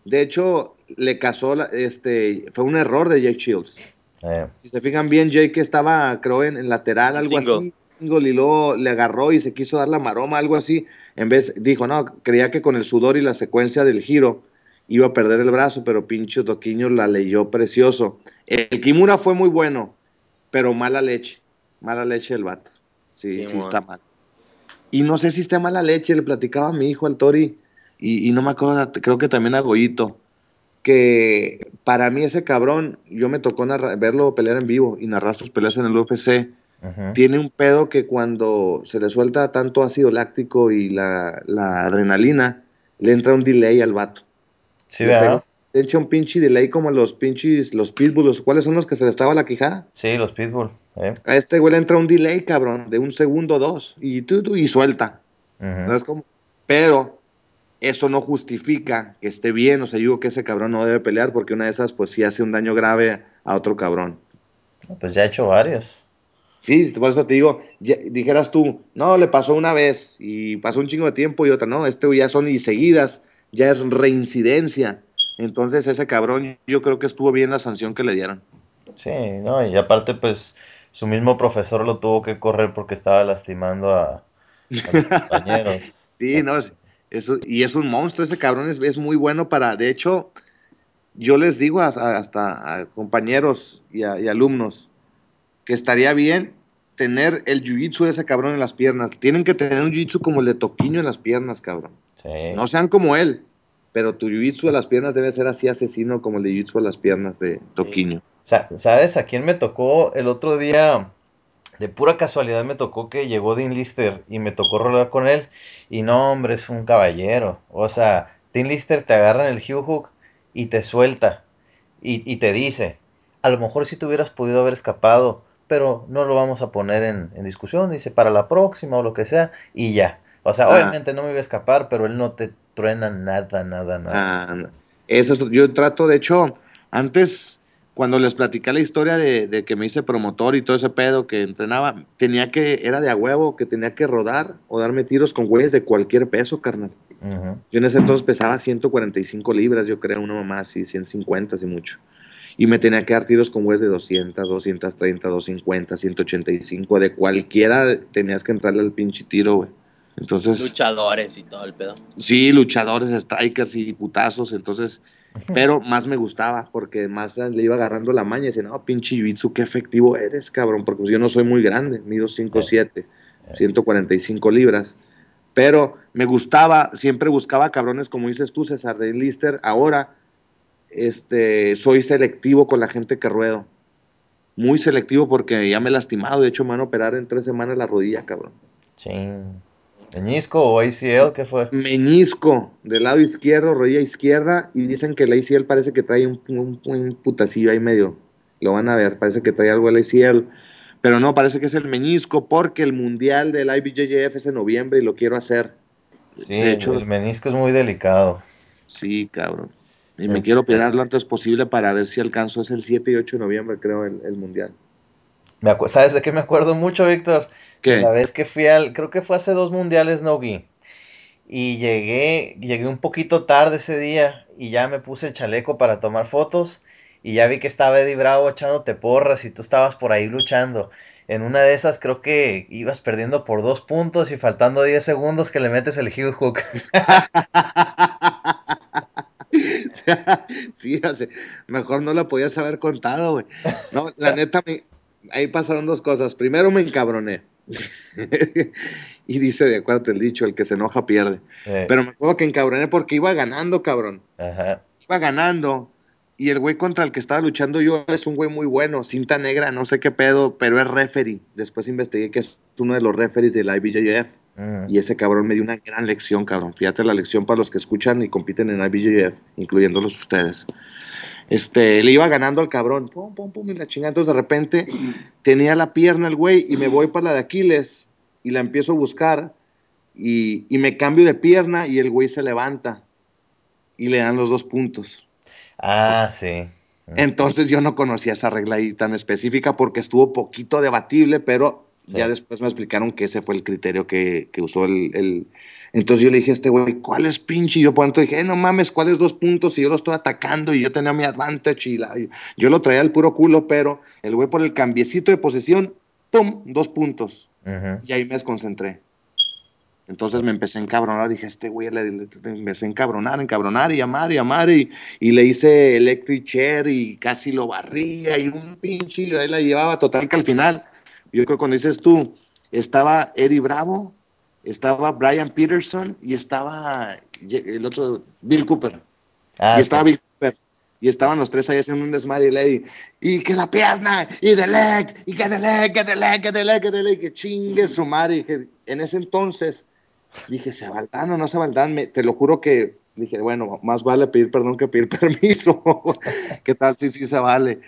De hecho, le casó, la- este, fue un error de Jake Shields. Eh, Si se fijan bien, Jake estaba, creo, en, en lateral, algo Single. así. Single, y luego le agarró y se quiso dar la maroma, algo así. En vez, dijo, no, creía que con el sudor y la secuencia del giro iba a perder el brazo, pero pinche Toquiño la leyó precioso. El Kimura fue muy bueno, pero mala leche. Mala leche el vato. Sí, Sí, está mal. Y no sé si está mala leche, le platicaba a mi hijo, al Tori, y, y no me acuerdo, creo que también a Goyito, que para mí ese cabrón, yo me tocó narra- verlo pelear en vivo y narrar sus peleas en el UFC, tiene un pedo que cuando se le suelta tanto ácido láctico y la, la adrenalina, le entra un delay al vato. Sí, Le ¿verdad? Le echa un pinche delay como los pinches, los pitbulls, ¿cuáles son los que se le estaba la quijada? Sí, los Pitbull. eh. A este güey le entra un delay, cabrón, de un segundo o dos, y tú, tú, y suelta. Ujú. ¿Sabes cómo? Pero eso no justifica que esté bien, o sea, yo digo que ese cabrón no debe pelear porque una de esas, pues sí hace un daño grave a otro cabrón. Pues ya he hecho varios. Sí, por eso te digo, ya- dijeras tú, no, le pasó una vez y pasó un chingo de tiempo y otra, no, este ya son y seguidas, ya es reincidencia. Entonces ese cabrón yo creo que estuvo bien la sanción que le dieron. Sí, no, y aparte, pues, su mismo profesor lo tuvo que correr porque estaba lastimando a, a los compañeros. Sí, no, es, eso, y es un monstruo, ese cabrón es, es muy bueno para, de hecho, yo les digo a- a- hasta a compañeros y, a- y alumnos que estaría bien tener el jiu-jitsu de ese cabrón en las piernas. Tienen que tener un jiu-jitsu como el de Toquiño en las piernas, cabrón. Sí. No sean como él, pero tu jiu-jitsu de las piernas debe ser así asesino como el de jiu-jitsu de las piernas de Toquiño. Sa- ¿Sabes a quién me tocó el otro día? De pura casualidad me tocó que llegó Dean Lister y me tocó rolar con él. Y no, hombre, es un caballero. O sea, Dean Lister te agarra en el heel hook y te suelta. Y, y te dice, a lo mejor si te hubieras podido haber escapado, pero no lo vamos a poner en, en discusión. Dice, para la próxima o lo que sea. Y ya. O sea, Ah. obviamente no me iba a escapar, pero él no te truena nada, nada, nada. Ah, eso es- yo trato, de hecho, antes, cuando les platicé la historia de, de que me hice promotor y todo ese pedo que entrenaba, tenía que, era de a huevo, que tenía que rodar o darme tiros con güeyes de cualquier peso, carnal. Yo en ese entonces pesaba 145 libras, yo creo, una mamá así, 150 así mucho. Y me tenía que dar tiros con güeyes de 200, 230, 250, 185, de cualquiera tenías que entrarle al pinche tiro, güey. Entonces... Luchadores y todo el pedo. Sí, luchadores, strikers y putazos, entonces, pero más me gustaba porque más le iba agarrando la maña y decía, no, pinche Jiu-Jitsu, qué efectivo eres, cabrón, porque pues yo no soy muy grande, mido 5'7", 145 libras, pero me gustaba, siempre buscaba cabrones, como dices tú, César de Lister, ahora, este, soy selectivo con la gente que ruedo, muy selectivo porque ya me he lastimado, de hecho me van a operar en tres semanas la rodilla, cabrón. Chin. ¿Teñisco o ACL? ¿Qué fue? menisco del lado izquierdo, rodilla izquierda, y dicen que el ACL parece que trae un, un- un putacillo ahí medio. Lo van a ver, parece que trae algo el ACL. Pero no, parece que es el menisco porque el mundial del IBJJF es en noviembre y lo quiero hacer. Sí, de hecho, el menisco es muy delicado. sí, cabrón. Y me Este- quiero operar lo antes posible para ver si alcanzo. Es el 7 y 8 de noviembre, creo, el, el mundial. Me ¿Sabes de qué me acuerdo mucho, Víctor? ¿Qué? La vez que fui al, creo que fue hace dos mundiales no vi. Y llegué, llegué un poquito tarde ese día y ya me puse el chaleco para tomar fotos y ya vi que estaba Eddie Bravo echándote porras y tú estabas por ahí luchando. En una de esas creo que ibas perdiendo por dos puntos y faltando 10 segundos que le metes el heel hook. sí, hace, mejor no la podías haber contado, güey. No, la neta, me, ahí pasaron dos cosas. Primero me encabroné. y dice, de acuerdo el dicho, el que se enoja pierde. Pero me acuerdo que encabroné porque iba ganando, cabrón. Ajá. Iba ganando. Y el güey contra el que estaba luchando yo es un güey muy bueno, cinta negra, no sé qué pedo, pero es referee. Después investigué que es uno de los referees del IBJJF. Y ese cabrón me dio una gran lección, cabrón. Fíjate la lección para los que escuchan y compiten en IBJJF, incluyéndolos ustedes. Este, le iba ganando al cabrón, pum, pum, pum, y la chingada. Entonces de repente tenía la pierna el güey y me voy para la de Aquiles y la empiezo a buscar y, y me cambio de pierna y el güey se levanta y le dan los dos puntos. Ah, sí. Entonces yo no conocía esa regla ahí tan específica porque estuvo poquito debatible, pero ya después me explicaron que ese fue el criterio que, que usó el, el, Entonces yo le dije a este güey, ¿cuál es pinche? Y yo por dentro dije, eh, no mames, ¿cuáles dos puntos? Y yo lo estoy atacando y yo tenía mi advantage y, la, yo lo traía al puro culo, pero el güey por el cambiecito de posición, ¡pum! Dos puntos. Y ahí me desconcentré. Entonces me empecé a encabronar, dije, este güey, le, le, empecé a encabronar, encabronar y amar y amar y, y, le hice electric chair y casi lo barría y un pinche y ahí la llevaba, total que al final yo creo que cuando dices tú, estaba Eddie Bravo, estaba Brian Peterson y estaba el otro, Bill Cooper. Ah, y estaba Bill Cooper. Y estaban los tres ahí haciendo un desmadre y le y que la pierna, y de leg, y que de leg, que de leg, que de leg, que de leg, que chingue su madre. Y que en ese entonces dije, ¿se valdan o no se valdan? Me, te lo juro que dije, bueno, más vale pedir perdón que pedir permiso. ¿Qué tal? Sí, sí se vale.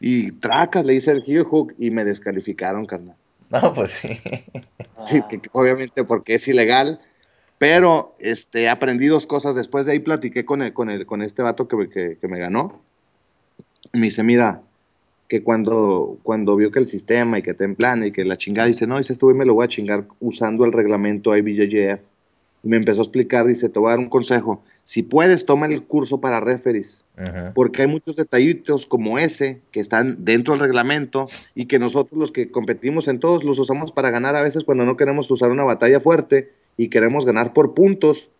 Y tracas, le hice el heel hook y me descalificaron, carnal. No, pues sí. sí que, obviamente porque es ilegal. Pero este, aprendí dos cosas. Después de ahí platiqué con, el, con, el, con este vato que, que, que me ganó. Me dice, mira, que cuando, cuando vio que el sistema y que te plan y que la chingada, dice, no, dice, estuve me lo voy a chingar usando el reglamento IBJJF. Y me empezó a explicar, dice, te voy a dar un consejo. Si puedes, toma el curso para referees, porque hay muchos detallitos como ese que están dentro del reglamento y que nosotros los que competimos en todos los usamos para ganar a veces cuando no queremos usar una batalla fuerte y queremos ganar por puntos,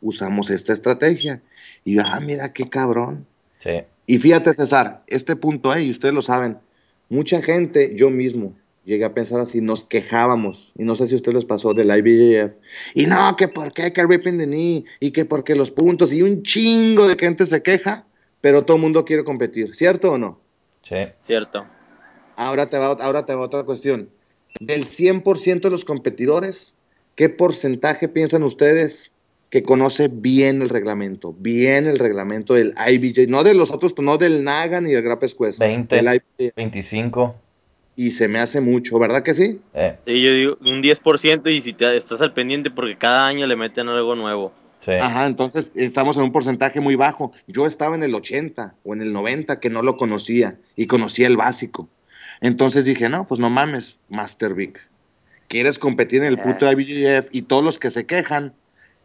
usamos esta estrategia. Y yo, ah, mira qué cabrón. Sí. Y fíjate, César, este punto, eh, y ustedes lo saben, mucha gente, yo mismo, llegué a pensar así, nos quejábamos, y no sé si a ustedes les pasó del IBJF, y no, que por qué que ripping the knee, y que porque los puntos, y un chingo de gente se queja, pero todo el mundo quiere competir, ¿cierto o no? Sí. Cierto. Ahora te va, ahora te va otra cuestión. Del 100% de los competidores, ¿qué porcentaje piensan ustedes que conoce bien el reglamento, bien el reglamento del IBJ, no de los otros, no del NAGA ni del Grappes Quest. 20, 25 y se me hace mucho, ¿verdad que sí? Eh. Sí, yo digo un 10% y si te, estás al pendiente porque cada año le meten algo nuevo. Sí. Ajá, entonces estamos en un porcentaje muy bajo. Yo estaba en el 80 o en el 90 que no lo conocía y conocía el básico. Entonces dije, no, pues no mames, Master Vic. ¿Quieres competir en el puto IBJF y todos los que se quejan?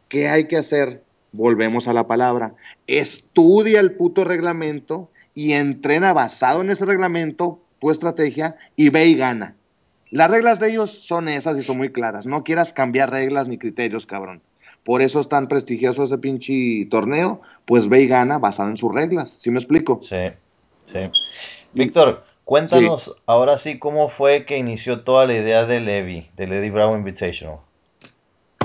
¿Qué hay que hacer? Volvemos a la palabra. Estudia el puto reglamento y entrena basado en ese reglamento tu estrategia y ve y gana. Las reglas de ellos son esas y son muy claras. No quieras cambiar reglas ni criterios, cabrón. Por eso es tan prestigioso ese pinche torneo, pues ve y gana basado en sus reglas. ¿Sí me explico? Sí, sí. Víctor, cuéntanos sí. ahora sí cómo fue que inició toda la idea del EVI, del Eddie Bravo Invitational.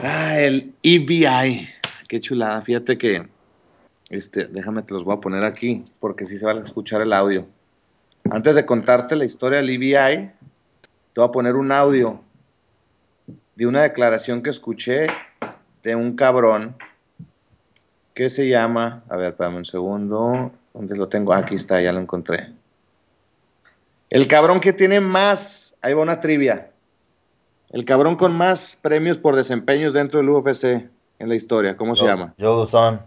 Ah, el EBI. Qué chulada. Fíjate que, este, déjame te los voy a poner aquí, porque sí se va a escuchar el audio. Antes de contarte la historia del EBI, te voy a poner un audio de una declaración que escuché de un cabrón que se llama, a ver, espérame un segundo, ¿dónde lo tengo? Aquí está, ya lo encontré. El cabrón que tiene más, ahí va una trivia, el cabrón con más premios por desempeños dentro del UFC en la historia, ¿cómo se llama? Joe Luzon.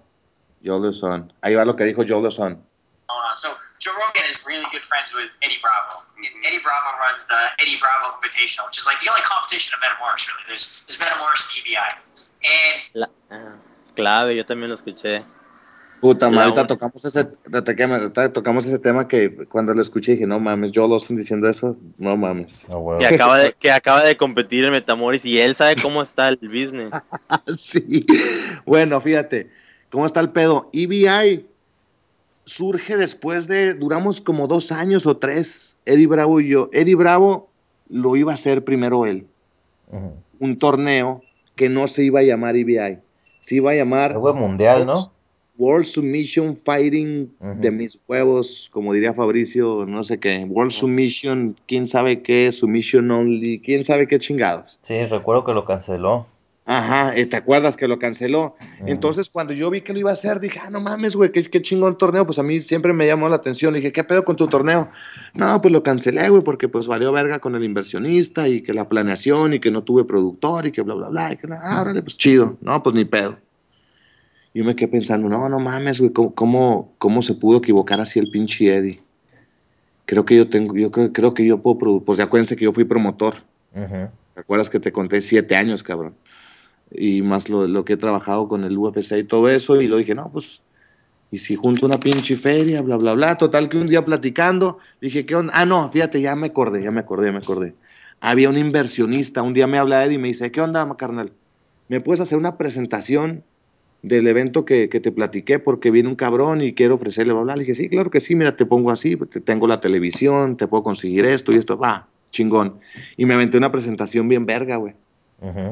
Joe Luzon. Ahí va lo que dijo Joe Luzon. Uh, so Joe Rogan is really good friends with Eddie Bravo. Eddie Bravo runs the Eddie Bravo Invitational, which is like the only competition of Metamoris, really. There's, there's Metamoris and EBI. And La, uh, clave, yo también lo escuché. Puta madre, tocamos ese, tocamos ese tema que cuando lo escuché dije, no mames, Joe Lawson diciendo eso, no mames. Oh, bueno. Que acaba, de, que acaba de competir en Metamoris y él sabe cómo está el business. sí, bueno, fíjate, ¿cómo está el pedo? EBI surge después de, duramos como dos años o tres, Eddie Bravo y yo. Eddie Bravo lo iba a hacer primero él, un torneo que no se iba a llamar EBI, se iba a llamar Algo mundial, ¿no? World Submission Fighting de mis huevos, como diría Fabricio, no sé qué, World Submission, quién sabe qué, Submission Only, quién sabe qué chingados. Sí, recuerdo que lo canceló. Ajá, eh, ¿te acuerdas que lo canceló? Entonces, cuando yo vi que lo iba a hacer, dije, ah, no mames, güey, qué, qué chingón torneo. Pues a mí siempre me llamó la atención. Le dije, ¿qué pedo con tu torneo? No, pues lo cancelé, güey, porque pues valió verga con el inversionista y que la planeación y que no tuve productor y que bla, bla, bla. Y que, ah, órale, pues chido. No, pues ni pedo. Yo me quedé pensando, no, no mames, güey, ¿cómo, cómo, cómo se pudo equivocar así el pinche Eddie? Creo que yo tengo, yo creo, creo que yo puedo, produ- pues acuérdense que yo fui promotor. Ujú. ¿Te acuerdas que te conté siete años, cabrón? Y más lo, lo que he trabajado con el UFC y todo eso. Y lo dije, no, pues, y si junto una pinche feria, bla, bla, bla. Total que un día platicando, dije, ¿qué onda? Ah, no, fíjate, ya me acordé, ya me acordé, ya me acordé. Había un inversionista, un día me habla Eddie y me dice, ¿qué onda, carnal? ¿Me puedes hacer una presentación del evento que, que te platiqué? Porque viene un cabrón y quiero ofrecerle, bla, bla. Le dije, sí, claro que sí, mira, te pongo así, te- tengo la televisión, te puedo conseguir esto y esto, va, chingón. Y me aventé una presentación bien verga, güey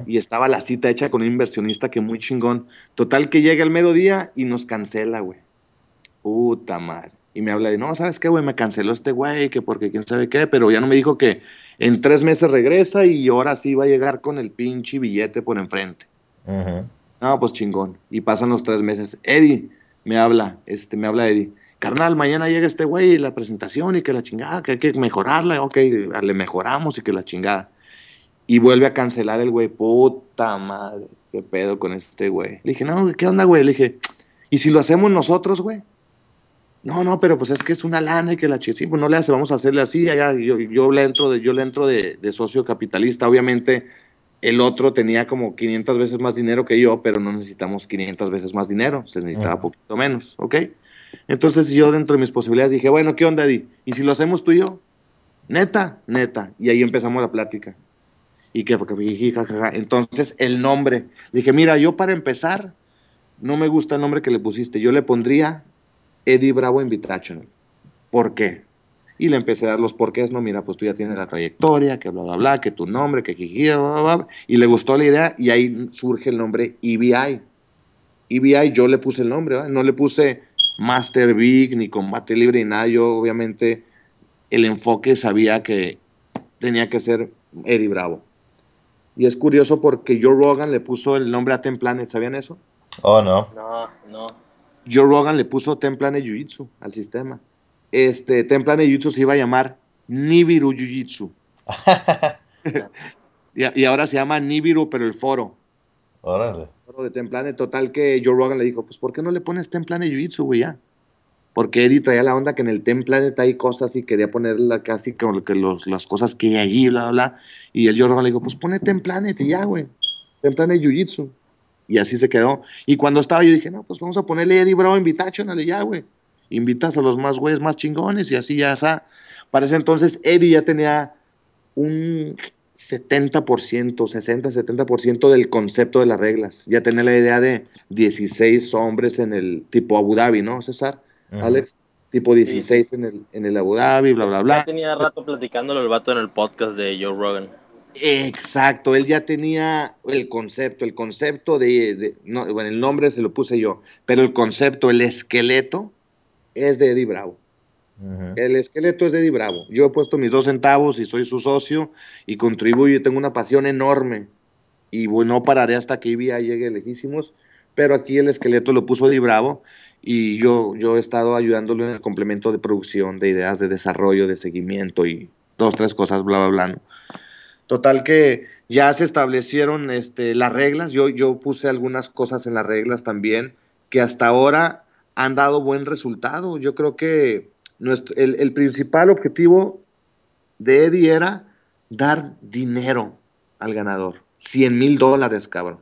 Y estaba la cita hecha con un inversionista que muy chingón. Total que llega el mero día y nos cancela, güey. Puta madre. Y me habla de, no, ¿sabes qué, güey? Me canceló este güey, que porque quién sabe qué, pero ya no me dijo que en tres meses regresa y ahora sí va a llegar con el pinche billete por enfrente. No, pues chingón. Y pasan los tres meses. Eddie me habla, este, me habla Eddie. Carnal, mañana llega este güey y la presentación y que la chingada, que hay que mejorarla. Ok, le mejoramos y que la chingada. Y vuelve a cancelar el güey. Puta madre, qué pedo con este güey. Le dije, no, ¿qué onda, güey? Le dije, ¿y si lo hacemos nosotros, güey? No, no, pero pues es que es una lana y que la. Sí, pues no le hace, vamos a hacerle así. Allá, yo, yo le entro de, yo le entro de, de socio capitalista. Obviamente, el otro tenía como 500 veces más dinero que yo, pero no necesitamos 500 veces más dinero, se necesitaba Ujú. poquito menos, ¿ok? Entonces yo dentro de mis posibilidades dije, bueno, ¿qué onda, Eddie? ¿Y si lo hacemos tú y yo? Neta, neta. Y ahí empezamos la plática. Y que, jiji, jajaja. entonces el nombre, dije, mira, yo para empezar, no me gusta el nombre que le pusiste, yo le pondría Eddie Bravo Invitational. ¿Por qué? Y le empecé a dar los porqués, no, mira, pues tú ya tienes la trayectoria, que bla, bla, bla, que tu nombre, que jiji, bla, bla, bla. Y le gustó la idea y ahí surge el nombre EBI. EBI yo le puse el nombre, no le puse Master Big ni Combate Libre ni nada. Yo obviamente el enfoque sabía que tenía que ser Eddie Bravo. Y es curioso porque Joe Rogan le puso el nombre a Ten Planet, ¿sabían eso? Oh, no. No, no. Joe Rogan le puso Ten Planet Jiu Jitsu al sistema. Este, Ten Planet Jiu Jitsu se iba a llamar Nibiru Jiu Jitsu. y, y ahora se llama Nibiru, pero el foro. Órale. foro de Ten Planet. Total que Joe Rogan le dijo, pues ¿por qué no le pones Ten Planet Jiu Jitsu, güey, ya? Porque Eddie traía la onda que en el Ten Planet hay cosas y quería ponerla casi como que las cosas que hay allí, bla, bla, bla. Y el Joe Rogan le dijo, pues pone Ten Planet y ya, güey. Ten Planet Jiu Jitsu. Y así se quedó. Y cuando estaba yo dije, no, pues vamos a ponerle Eddie Bravo Invitational y ya, güey. Invitas a los más güeyes más chingones y así ya está. Para ese entonces Eddie ya tenía un 70%, 60, 70% del concepto de las reglas. Ya tenía la idea de 16 hombres en el tipo Abu Dhabi, ¿no, César? Alex, tipo 16 en el, en el Abu Dhabi, bla, bla, Ya bla. tenía rato platicándolo el vato en el podcast de Joe Rogan. Exacto, él ya tenía el concepto, el concepto de, de- no, bueno, el nombre se lo puse yo, pero el concepto, el esqueleto es de Eddie Bravo. El esqueleto es de Eddie Bravo. Yo he puesto mis dos centavos y soy su socio y contribuyo y tengo una pasión enorme. Y bueno, no pararé hasta que IBA llegue lejísimos, pero aquí el esqueleto lo puso Eddie Bravo y yo, yo he estado ayudándolo en el complemento de producción, de ideas de desarrollo, de seguimiento y dos, tres cosas, bla, bla, bla. Total que ya se establecieron este, las reglas, yo, yo puse algunas cosas en las reglas también que hasta ahora han dado buen resultado. Yo creo que nuestro, el, el principal objetivo de Eddie era dar dinero al ganador. 100 mil dólares, cabrón.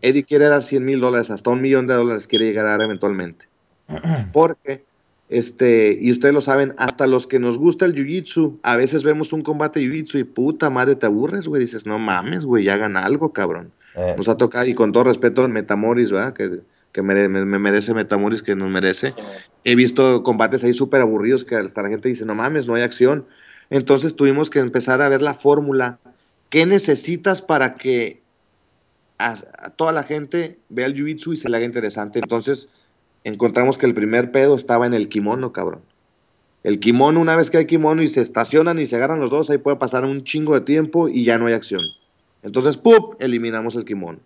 Eddie quiere dar 100 mil dólares, hasta un millón de dólares quiere llegar a dar eventualmente. Porque, este, y ustedes lo saben, hasta los que nos gusta el jiu-jitsu, a veces vemos un combate de jiu-jitsu y puta madre te aburres, güey. Dices, no mames, güey, ya hagan algo, cabrón. Eh, Nos ha tocado, y con todo respeto, Metamoris, ¿verdad? Que, que me, me merece Metamoris, que nos merece. He visto combates ahí súper aburridos que hasta la gente dice, no mames, no hay acción. Entonces tuvimos que empezar a ver la fórmula. ¿Qué necesitas para que a, toda la gente vea el jiu-jitsu y se le haga interesante? Entonces encontramos que el primer pedo estaba en el kimono, cabrón. El kimono, una vez que hay kimono y se estacionan y se agarran los dos, ahí puede pasar un chingo de tiempo y ya no hay acción. Entonces, ¡pup! Eliminamos el kimono.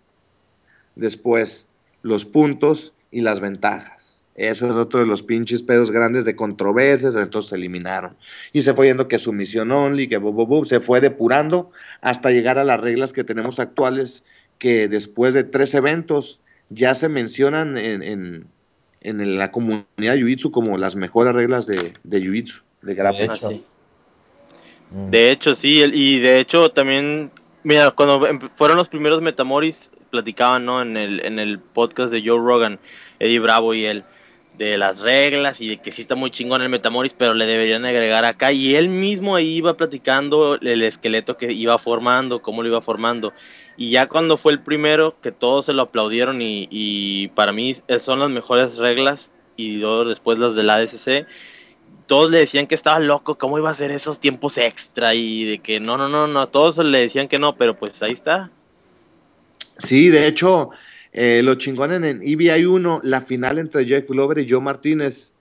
Después, los puntos y las ventajas. Ese es otro de los pinches pedos grandes de controversias, entonces se eliminaron. Y se fue yendo que sumisión only, que bub, bub, se fue depurando hasta llegar a las reglas que tenemos actuales, que después de tres eventos ya se mencionan en, en, en la comunidad de Jiu-Jitsu como las mejores reglas de, de Jiu-Jitsu, de grappling. Sí. De hecho, sí, y de hecho también, mira, cuando em- fueron los primeros Metamoris, platicaban, ¿no? En el, en el podcast de Joe Rogan, Eddie Bravo y él, de las reglas y de que sí está muy chingón el Metamoris, pero le deberían agregar acá. Y él mismo ahí iba platicando el esqueleto que iba formando, cómo lo iba formando. Y ya cuando fue el primero, que todos se lo aplaudieron y, para mí son las mejores reglas y luego después las del ADCC, todos le decían que estaba loco, cómo iba a hacer esos tiempos extra y de que no, no, no, no, todos le decían que no, pero pues ahí está. Sí, de hecho, eh, lo chingón en EBI 1, la final entre Jeff Glover y Joe Martínez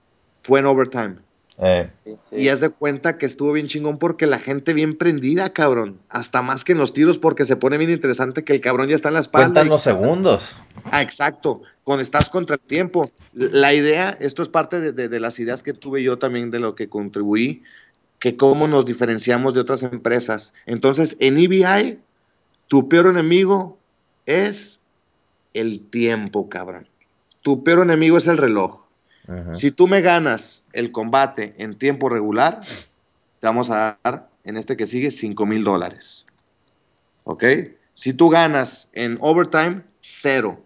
fue en overtime. Eh, Y haz de cuenta que estuvo bien chingón porque la gente bien prendida, cabrón. Hasta más que en los tiros porque se pone bien interesante que el cabrón ya está en la espalda. cuentan y- los segundos. Ah, exacto. Cuando estás contra el tiempo. La idea, esto es parte de, de- de las ideas que tuve yo también de lo que contribuí, que cómo nos diferenciamos de otras empresas. Entonces, en EBI, tu peor enemigo es el tiempo, cabrón. Tu peor enemigo es el reloj. Si tú me ganas el combate en tiempo regular, te vamos a dar, en este que sigue, 5 mil dólares. ¿Ok? Si tú ganas en overtime, cero.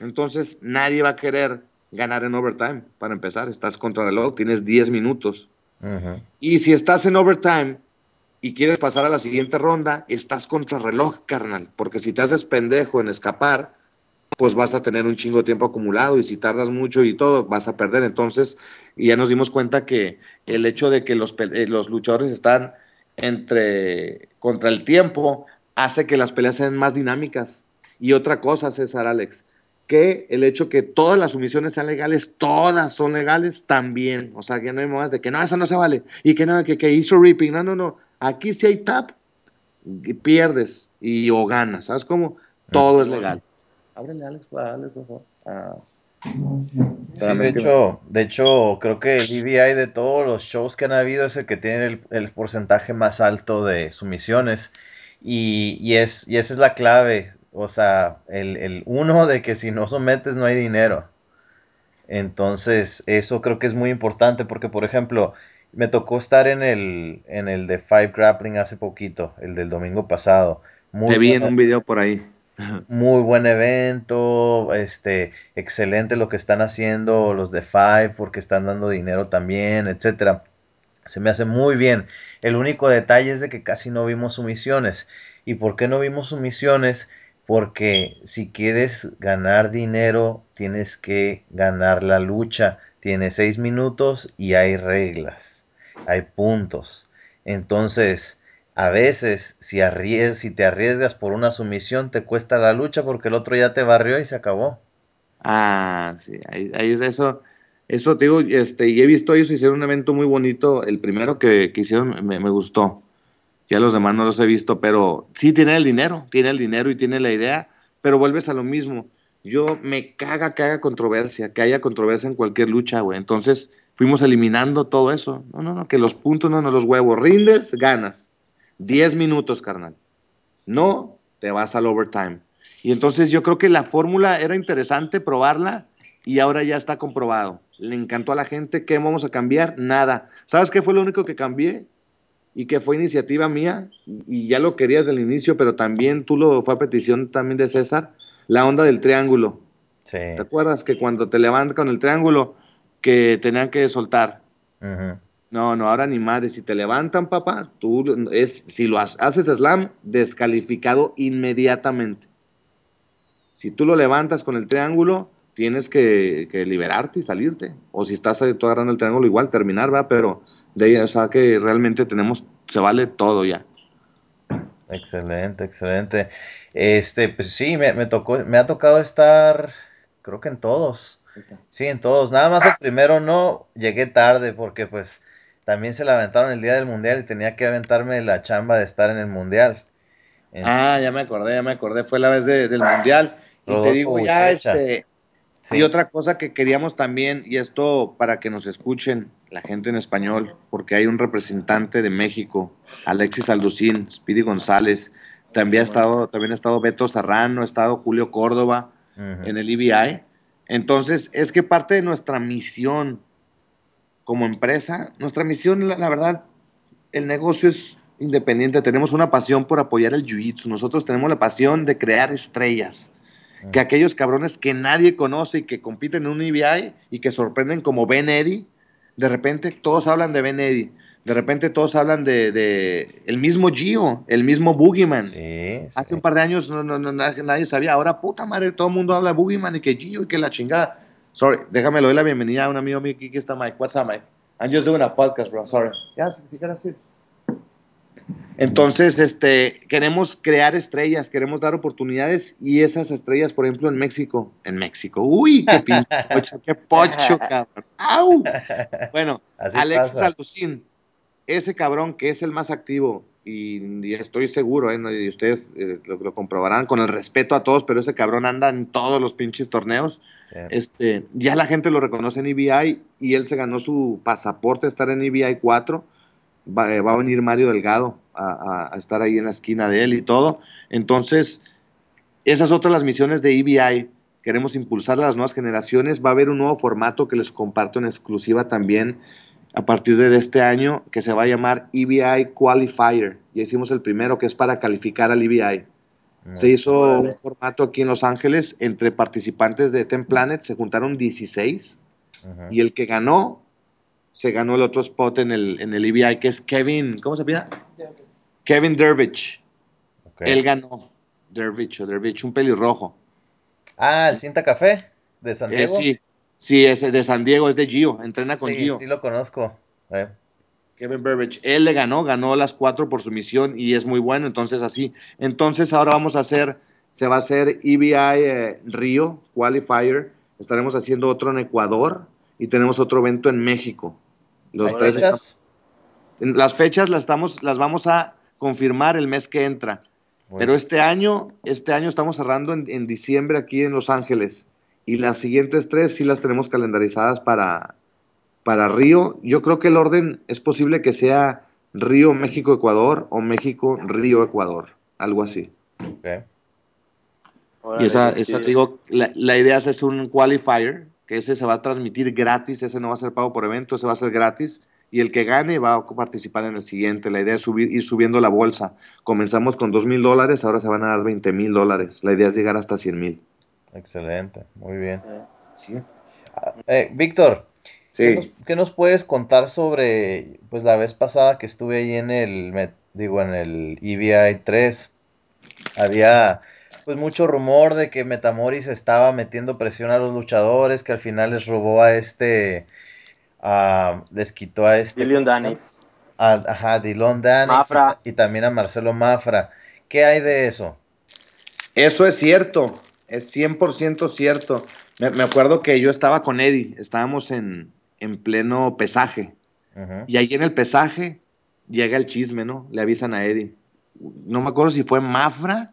Entonces, nadie va a querer ganar en overtime. Para empezar, estás contra el reloj, tienes 10 minutos. Y si estás en overtime y quieres pasar a la siguiente ronda, estás contra reloj, carnal. Porque si te haces pendejo en escapar, pues vas a tener un chingo de tiempo acumulado y si tardas mucho y todo, vas a perder. Entonces, y ya nos dimos cuenta que el hecho de que los, eh, los luchadores están entre contra el tiempo hace que las peleas sean más dinámicas. Y otra cosa, César Alex, que el hecho que todas las sumisiones sean legales, todas son legales también. O sea, que no hay más de que no, eso no se vale. Y que no, que, que hizo ripping. No, no, no. Aquí si hay tap, pierdes y o ganas. ¿Sabes cómo? Todo es legal. Ábrele, Alex, Alex, por favor. Ah. Sí, de hecho, de hecho, creo que el EBI de todos los shows que han habido es el que tiene el, el porcentaje más alto de sumisiones. Y, y es, y esa es la clave. O sea, el, el uno de que si no sometes no hay dinero. Entonces, eso creo que es muy importante porque, por ejemplo, me tocó estar en el, en el de Five Grappling hace poquito, el del domingo pasado. Muy Te vi en un video por ahí. muy buen evento, este, excelente lo que están haciendo los de Five porque están dando dinero también, etcétera. Se me hace muy bien. El único detalle es de que casi no vimos sumisiones. ¿Y por qué no vimos sumisiones? Porque si quieres ganar dinero, tienes que ganar la lucha. Tiene seis minutos y hay reglas, hay puntos. Entonces, a veces, si, arries- si te arriesgas por una sumisión, te cuesta la lucha porque el otro ya te barrió y se acabó. Ah, sí, ahí, ahí es eso. Eso te digo, este, y he visto ellos hicieron un evento muy bonito. El primero que, que hicieron me, me gustó. Ya los demás no los he visto, pero sí tiene el dinero, tiene el dinero y tiene la idea, pero vuelves a lo mismo. Yo me caga que haga controversia, que haya controversia en cualquier lucha, güey. Entonces fuimos eliminando todo eso. No, no, no, que los puntos no, no, los huevos. Rindes, ganas. 10 minutos, carnal. No, te vas al overtime. Y entonces yo creo que la fórmula era interesante probarla y ahora ya está comprobado. Le encantó a la gente. ¿Qué vamos a cambiar? Nada. ¿Sabes qué fue lo único que cambié? Y que fue iniciativa mía y ya lo querías del inicio, pero también tú lo fue a petición también de César, la onda del triángulo. Sí. ¿Te acuerdas que cuando te levantas con el triángulo que tenían que soltar? Ujú. No, no, ahora ni madre. Si te levantan, papá, tú es, si lo ha- haces slam, descalificado inmediatamente. Si tú lo levantas con el triángulo, tienes que, que liberarte y salirte. O si estás tú agarrando el triángulo, igual terminar, va, pero de ahí, o sea que realmente tenemos, se vale todo ya. Excelente, excelente. Este, pues sí, me, me tocó, me ha tocado estar, creo que en todos. Sí, en todos. Nada más el primero no, llegué tarde porque pues también se la aventaron el día del mundial y tenía que aventarme la chamba de estar en el mundial. Ah, ya me acordé, ya me acordé, fue la vez de- del mundial. Y te digo ya, este, Sí. y otra cosa que queríamos también, y esto para que nos escuchen la gente en español, porque hay un representante de México, Alexis Alducín, Speedy González, también ha estado, también ha estado Beto Serrano, ha estado Julio Córdoba en el EBI. Entonces, es que parte de nuestra misión como empresa, nuestra misión, la, la verdad, el negocio es independiente, tenemos una pasión por apoyar el jiu-jitsu, nosotros tenemos la pasión de crear estrellas, que aquellos cabrones que nadie conoce y que compiten en un EBI y que sorprenden como Ben Eddy, de repente todos hablan de Ben Eddy, de repente todos hablan de, de el mismo Gio, el mismo Boogeyman. Sí, Hace sí. un par de años no, no, no, nadie sabía. Ahora, puta madre, todo el mundo habla Boogeyman y que Gio y que la chingada. Sorry, déjame le doy la bienvenida a un amigo mío aquí que está Mike. What's up, Mike? I'm just doing a podcast, bro. Sorry. Ya, sí, sí, sí. Entonces, este, queremos crear estrellas, queremos dar oportunidades y esas estrellas, por ejemplo, en México, en México, uy, qué pinche pocho, qué pocho, cabrón. ¡Au! Bueno, Así Alexis pasa. Alducín, ese cabrón que es el más activo, y, y estoy seguro, ¿eh? y ustedes eh, lo, lo comprobarán con el respeto a todos, pero ese cabrón anda en todos los pinches torneos. Este, ya la gente lo reconoce en EBI y él se ganó su pasaporte a estar en EBI 4. Va, eh, va a venir Mario Delgado a, estar ahí en la esquina de él y todo. Entonces, esas otras las misiones de EBI. Queremos impulsar a las nuevas generaciones. Va a haber un nuevo formato que les comparto en exclusiva también a partir de este año que se va a llamar EBI Qualifier. Ya hicimos el primero que es para calificar al EBI. Muy Se hizo un formato aquí en Los Ángeles entre participantes de Ten Planet, se juntaron 16 Ujú. y el que ganó se ganó el otro spot en el, en el EBI que es Kevin, ¿cómo se llama? Kevin Dervich. Él ganó. Dervich o Dervich, un pelirrojo. Ah, el Cinta Café de San Eh, Diego. sí, sí, es de San Diego, es de Gio, entrena con sí, Gio. sí lo conozco. Eh, Kevin Burbage, él le ganó, ganó las cuatro por su misión y es muy bueno, entonces así. Entonces ahora vamos a hacer, se va a hacer EBI eh, Río Qualifier, estaremos haciendo otro en Ecuador y tenemos otro evento en México. Los ¿hay tres fechas? estamos- las fechas las estamos, las vamos a confirmar el mes que entra. Pero este año, este año estamos cerrando en, en diciembre aquí en Los Ángeles. Y las siguientes tres sí las tenemos calendarizadas para, para Río. Yo creo que el orden es posible que sea Río, México, Ecuador o México, Río, Ecuador. Algo así. Ok. Órale, y esa, esa digo, la, la idea es hacer un qualifier, que ese se va a transmitir gratis, ese no va a ser pago por evento, ese va a ser gratis. Y el que gane va a participar en el siguiente. La idea es subir, ir subiendo la bolsa. Comenzamos con dos mil dólares, ahora se van a dar 20 mil dólares. La idea es llegar hasta 100 mil. Excelente, muy bien. Sí. Ah, eh, Víctor, ¿qué nos, qué nos puedes contar sobre, pues la vez pasada que estuve ahí en el, me- digo, en el EBI 3, había pues mucho rumor de que Metamoris estaba metiendo presión a los luchadores, que al final les robó a este, a- les quitó a este, Dillion. Danis. A- ajá, Dylan Danis y Mafra. y, también a Marcelo Mafra. ¿Qué hay de eso? Eso es cierto, es 100% cierto. Me, me acuerdo que yo estaba con Eddie, estábamos en, en pleno pesaje. Y ahí en el pesaje llega el chisme, ¿no? Le avisan a Eddie. No me acuerdo si fue Mafra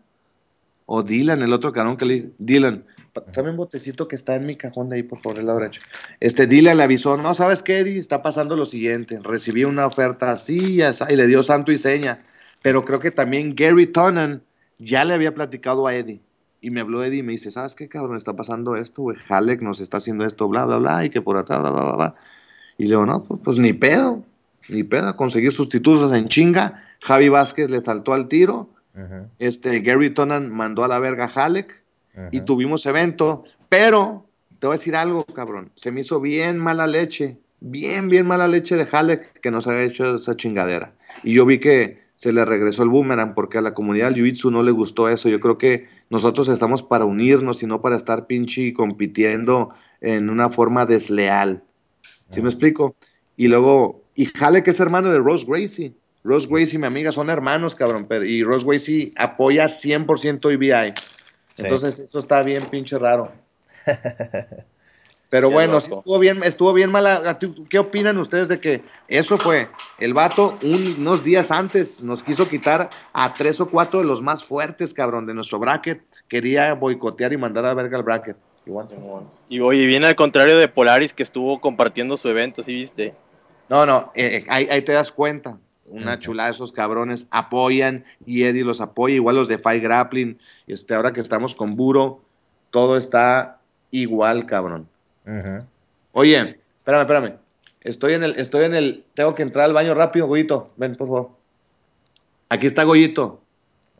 o Dylan, el otro cabrón que le dijo. Dylan, tráeme un botecito que está en mi cajón de ahí, por favor, el lado derecho. Este Dylan le avisó, no, ¿sabes qué, Eddie? Está pasando lo siguiente. Recibí una oferta así y así, y le dio santo y seña. Pero creo que también Gary Tonnen ya le había platicado a Eddie. Y me habló Eddie y me dice, ¿sabes qué, cabrón? Está pasando esto, güey. Halleck nos está haciendo esto, bla, bla, bla, y que por atrás, bla, bla, bla, bla. Y le digo, no, pues, pues ni pedo, ni pedo, conseguir sustitutos en chinga. Javi Vázquez le saltó al tiro. Este, Gary Tonan mandó a la verga a Halleck y ujú. tuvimos evento. Pero, te voy a decir algo, cabrón. Se me hizo bien mala leche, bien, bien mala leche de Halleck que nos había hecho esa chingadera. Y yo vi que se le regresó el boomerang porque a la comunidad del Jiu-Jitsu no le gustó eso. Yo creo que nosotros estamos para unirnos y no para estar pinche compitiendo en una forma desleal. ¿Sí me explico? Y luego, y Jale que es hermano de Rose Gracie. Rose Gracie y mi amiga son hermanos, cabrón, pero, y Rose Gracie apoya 100% EBI. Entonces, eso está bien pinche raro. Pero bueno, estuvo bien, estuvo bien mala. ¿Qué opinan ustedes de que eso fue? El vato unos días antes nos quiso quitar a tres o cuatro de los más fuertes, cabrón, de nuestro bracket. Quería boicotear y mandar a verga al bracket. Y oye, viene al contrario de Polaris que estuvo compartiendo su evento, ¿sí viste? No, no, eh, eh, ahí, te das cuenta. Una chulada, esos cabrones apoyan y Eddie los apoya, igual los de Fight Grappling. Este, ahora que estamos con Buro, todo está igual, cabrón. Oye, espérame, espérame. Estoy en el, estoy en el, tengo que entrar al baño rápido, Goyito. Ven, por favor. Aquí está Goyito.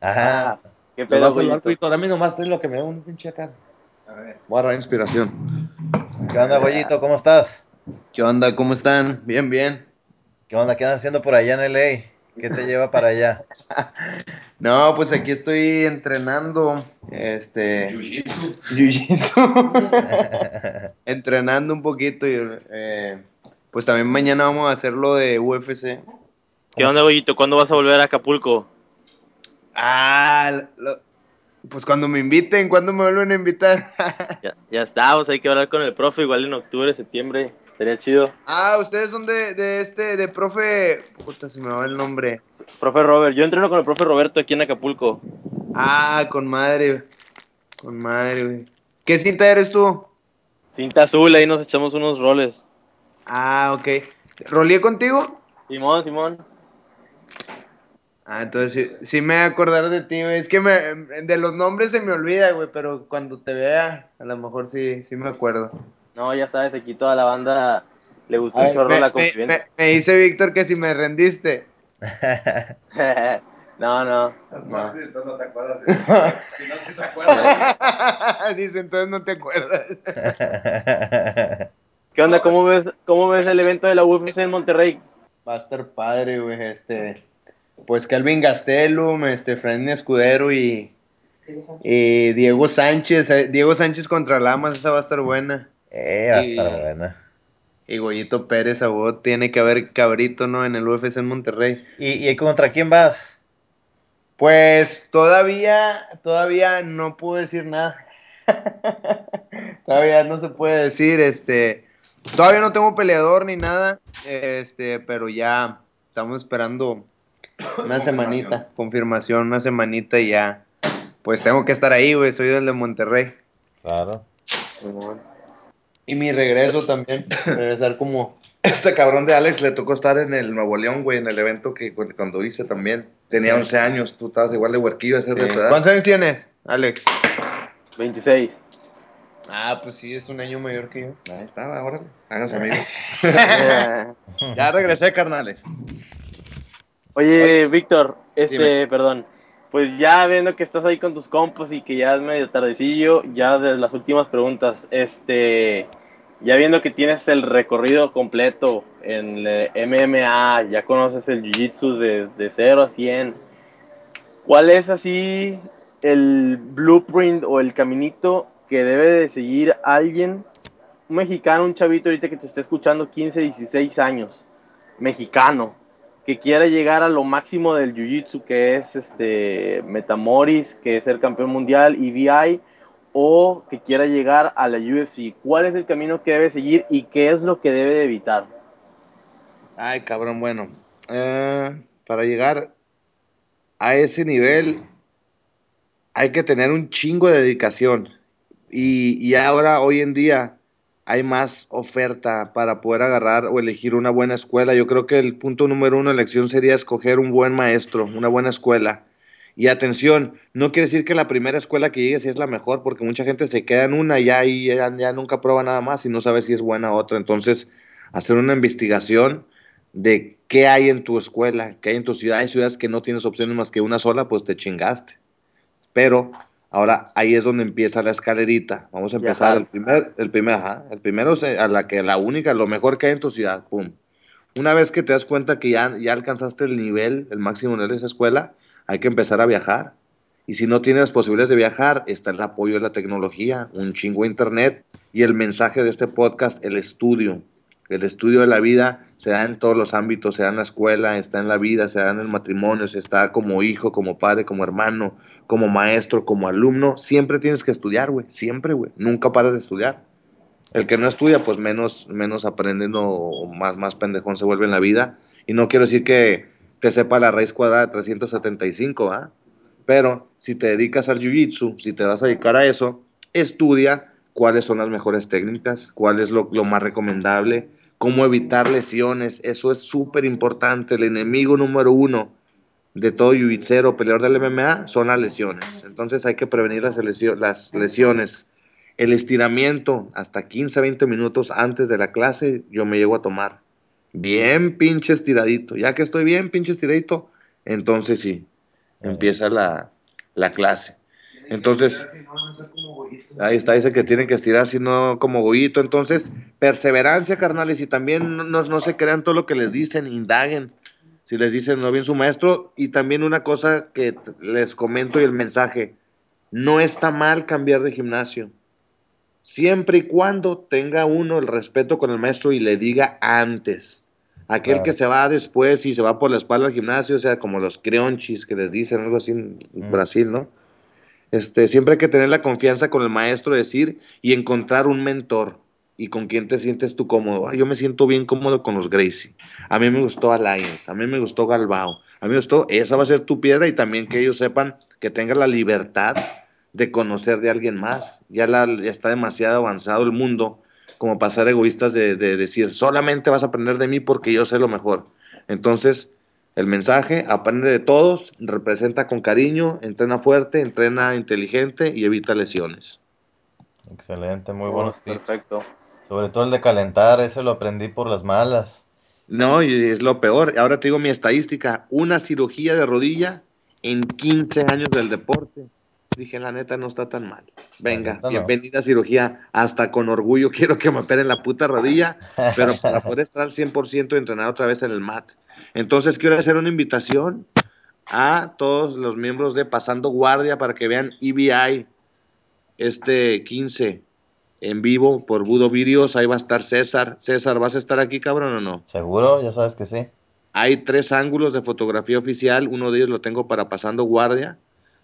Ajá. Ah, ¿Qué pedo, Goyito? Dame nomás ten lo que me da un pinche acá. A ver. Voy a dar inspiración. ¿Qué onda, Goyito? ¿Cómo estás? ¿Qué onda? ¿Cómo están? Bien, bien. ¿Qué onda? ¿Qué andan haciendo por allá en LA? ¿Qué te lleva para allá? no, pues aquí estoy entrenando, este... Jiu-Jitsu. entrenando un poquito y, eh, pues también mañana vamos a hacer lo de UFC. ¿Qué onda, Goyito? ¿Cuándo vas a volver a Acapulco? Ah, pues cuando me inviten, ¿cuándo me vuelven a invitar? ya, ya estamos, hay que hablar con el profe, igual en octubre, septiembre. Sería chido. Ah, ustedes son de, de este, de profe. Puta, se me va el nombre. Profe Robert. Yo entreno con el profe Roberto aquí en Acapulco. Ah, con madre. Con madre, güey. ¿Qué cinta eres tú? Cinta azul, ahí nos echamos unos roles. Ah, ok. ¿Rolé contigo? Simón, Simón. Ah, entonces sí, sí, me voy a acordar de ti, güey. Es que me, de los nombres se me olvida, güey, pero cuando te vea, a lo mejor sí, sí me acuerdo. No, ya sabes, aquí toda la banda le gustó un chorro la convivencia. Me, dice Víctor que si me rendiste. no, no. No, no te acuerdas. si no, si te acuerdas. dice, entonces no te acuerdas. ¿Qué onda? ¿Cómo ves, ¿Cómo ves el evento de la UFC en Monterrey? Va a estar padre, güey. Este, pues Calvin Gastelum, este, Fran Escudero y, y Diego Sánchez. Eh, Diego Sánchez contra Lamas, esa va a estar buena. Eh, va a estar buena. Y Goyito Pérez, a vos tiene que haber cabrito, ¿no? En el UFC en Monterrey. ¿Y, ¿Y, contra quién vas? Pues todavía, todavía no puedo decir nada. todavía no se puede decir, este, todavía no tengo peleador ni nada, este, pero ya estamos esperando una semanita, confirmación, una semanita y ya, pues tengo que estar ahí, güey, soy del de Monterrey. Claro. Y mi regreso también, regresar como... Este cabrón de Alex le tocó estar en el Nuevo León, güey, en el evento que cuando hice también. Tenía 11 años, tú estabas igual de huerquillo ese sí. ¿Cuántos años tienes, Alex? 26. Ah, pues sí, es un año mayor que yo. Ahí está, ahora háganse amigos. ya regresé, carnales. Oye, Oye Víctor, este, dime. perdón pues ya viendo que estás ahí con tus compas y que ya es medio tardecillo, ya de las últimas preguntas, este, ya viendo que tienes el recorrido completo en MMA, ya conoces el Jiu-Jitsu de, de 0 a 100, ¿cuál es así el blueprint o el caminito que debe de seguir alguien, un mexicano, un chavito ahorita que te esté escuchando 15, 16 años, mexicano, que quiera llegar a lo máximo del jiu-jitsu, que es este Metamoris, que es el campeón mundial, EBI, o que quiera llegar a la UFC. ¿Cuál es el camino que debe seguir y qué es lo que debe de evitar? Ay, cabrón, bueno. Eh, para llegar a ese nivel hay que tener un chingo de dedicación. Y, y ahora, hoy en día, hay más oferta para poder agarrar o elegir una buena escuela. Yo creo que el punto número uno de elección sería escoger un buen maestro, una buena escuela. Y atención, no quiere decir que la primera escuela que llegue sí es la mejor, porque mucha gente se queda en una ya y ya, ya nunca prueba nada más y no sabe si es buena otra. Entonces, hacer una investigación de qué hay en tu escuela, qué hay en tu ciudad. Hay ciudades que no tienes opciones más que una sola, pues te chingaste. Pero Ahora ahí es donde empieza la escalerita. Vamos a empezar el primer, el primer, ajá, el primero a la que la única, lo mejor que hay en tu ciudad, pum. Una vez que te das cuenta que ya, ya alcanzaste el nivel, el máximo nivel de esa escuela, hay que empezar a viajar. Y si no tienes posibilidades de viajar, está el apoyo de la tecnología, un chingo internet y el mensaje de este podcast, el estudio. El estudio de la vida se da en todos los ámbitos, se da en la escuela, está en la vida, se da en el matrimonio, se está como hijo, como padre, como hermano, como maestro, como alumno. Siempre tienes que estudiar, güey, siempre, güey. Nunca paras de estudiar. El que no estudia, pues menos, menos aprendiendo o más, más pendejón se vuelve en la vida. Y no quiero decir que te sepa la raíz cuadrada de 375, ¿ah? Pero si te dedicas al jiu-jitsu, si te vas a dedicar a eso, estudia cuáles son las mejores técnicas, cuál es lo, lo más recomendable, cómo evitar lesiones. Eso es súper importante. El enemigo número uno de todo jiu-jitsu peleador del MMA son las lesiones. Entonces hay que prevenir las, las lesiones. El estiramiento hasta 15, 20 minutos antes de la clase yo me llego a tomar. Bien pinche estiradito. Ya que estoy bien pinche estiradito, entonces sí, empieza la, la clase. Entonces, ahí está, dice que tienen que estirar no como gollito. Entonces, perseverancia, carnales, y también no, no, se crean todo lo que les dicen, indaguen. Si les dicen no bien su maestro, y también una cosa que les comento y el mensaje, no está mal cambiar de gimnasio. Siempre y cuando tenga uno el respeto con el maestro y le diga antes. Aquel que se va después y se va por la espalda al gimnasio, o sea, como los creonchis que les dicen, algo así en mm. Brasil, ¿no? Este, siempre hay que tener la confianza con el maestro, decir, y encontrar un mentor y con quien te sientes tú cómodo. yo me siento bien cómodo con los Gracie. A mí me gustó Alliance, a mí me gustó Galbao, a mí me gustó, esa va a ser tu piedra y también que ellos sepan que tengas la libertad de conocer de alguien más. Ya, la, ya está demasiado avanzado el mundo como pasar egoístas de, decir, solamente vas a aprender de mí porque yo sé lo mejor. Entonces, el mensaje, aprende de todos, representa con cariño, entrena fuerte, entrena inteligente y evita lesiones. Excelente, muy buenos oh, Perfecto. Sobre todo el de calentar, ese lo aprendí por las malas. No, y es lo peor. Ahora te digo mi estadística, una cirugía de rodilla en 15 años del deporte dije, la neta no está tan mal. Venga, bienvenida a cirugía, hasta con orgullo quiero que me operen la puta rodilla, pero para poder estar al 100% entrenado otra vez en el mat. Entonces quiero hacer una invitación a todos los miembros de Pasando Guardia para que vean EBI este 15 en vivo por Budo Videos, ahí va a estar César. César, ¿vas a estar aquí, cabrón, o no? Seguro, ya sabes que sí. Hay tres ángulos de fotografía oficial, uno de ellos lo tengo para Pasando Guardia,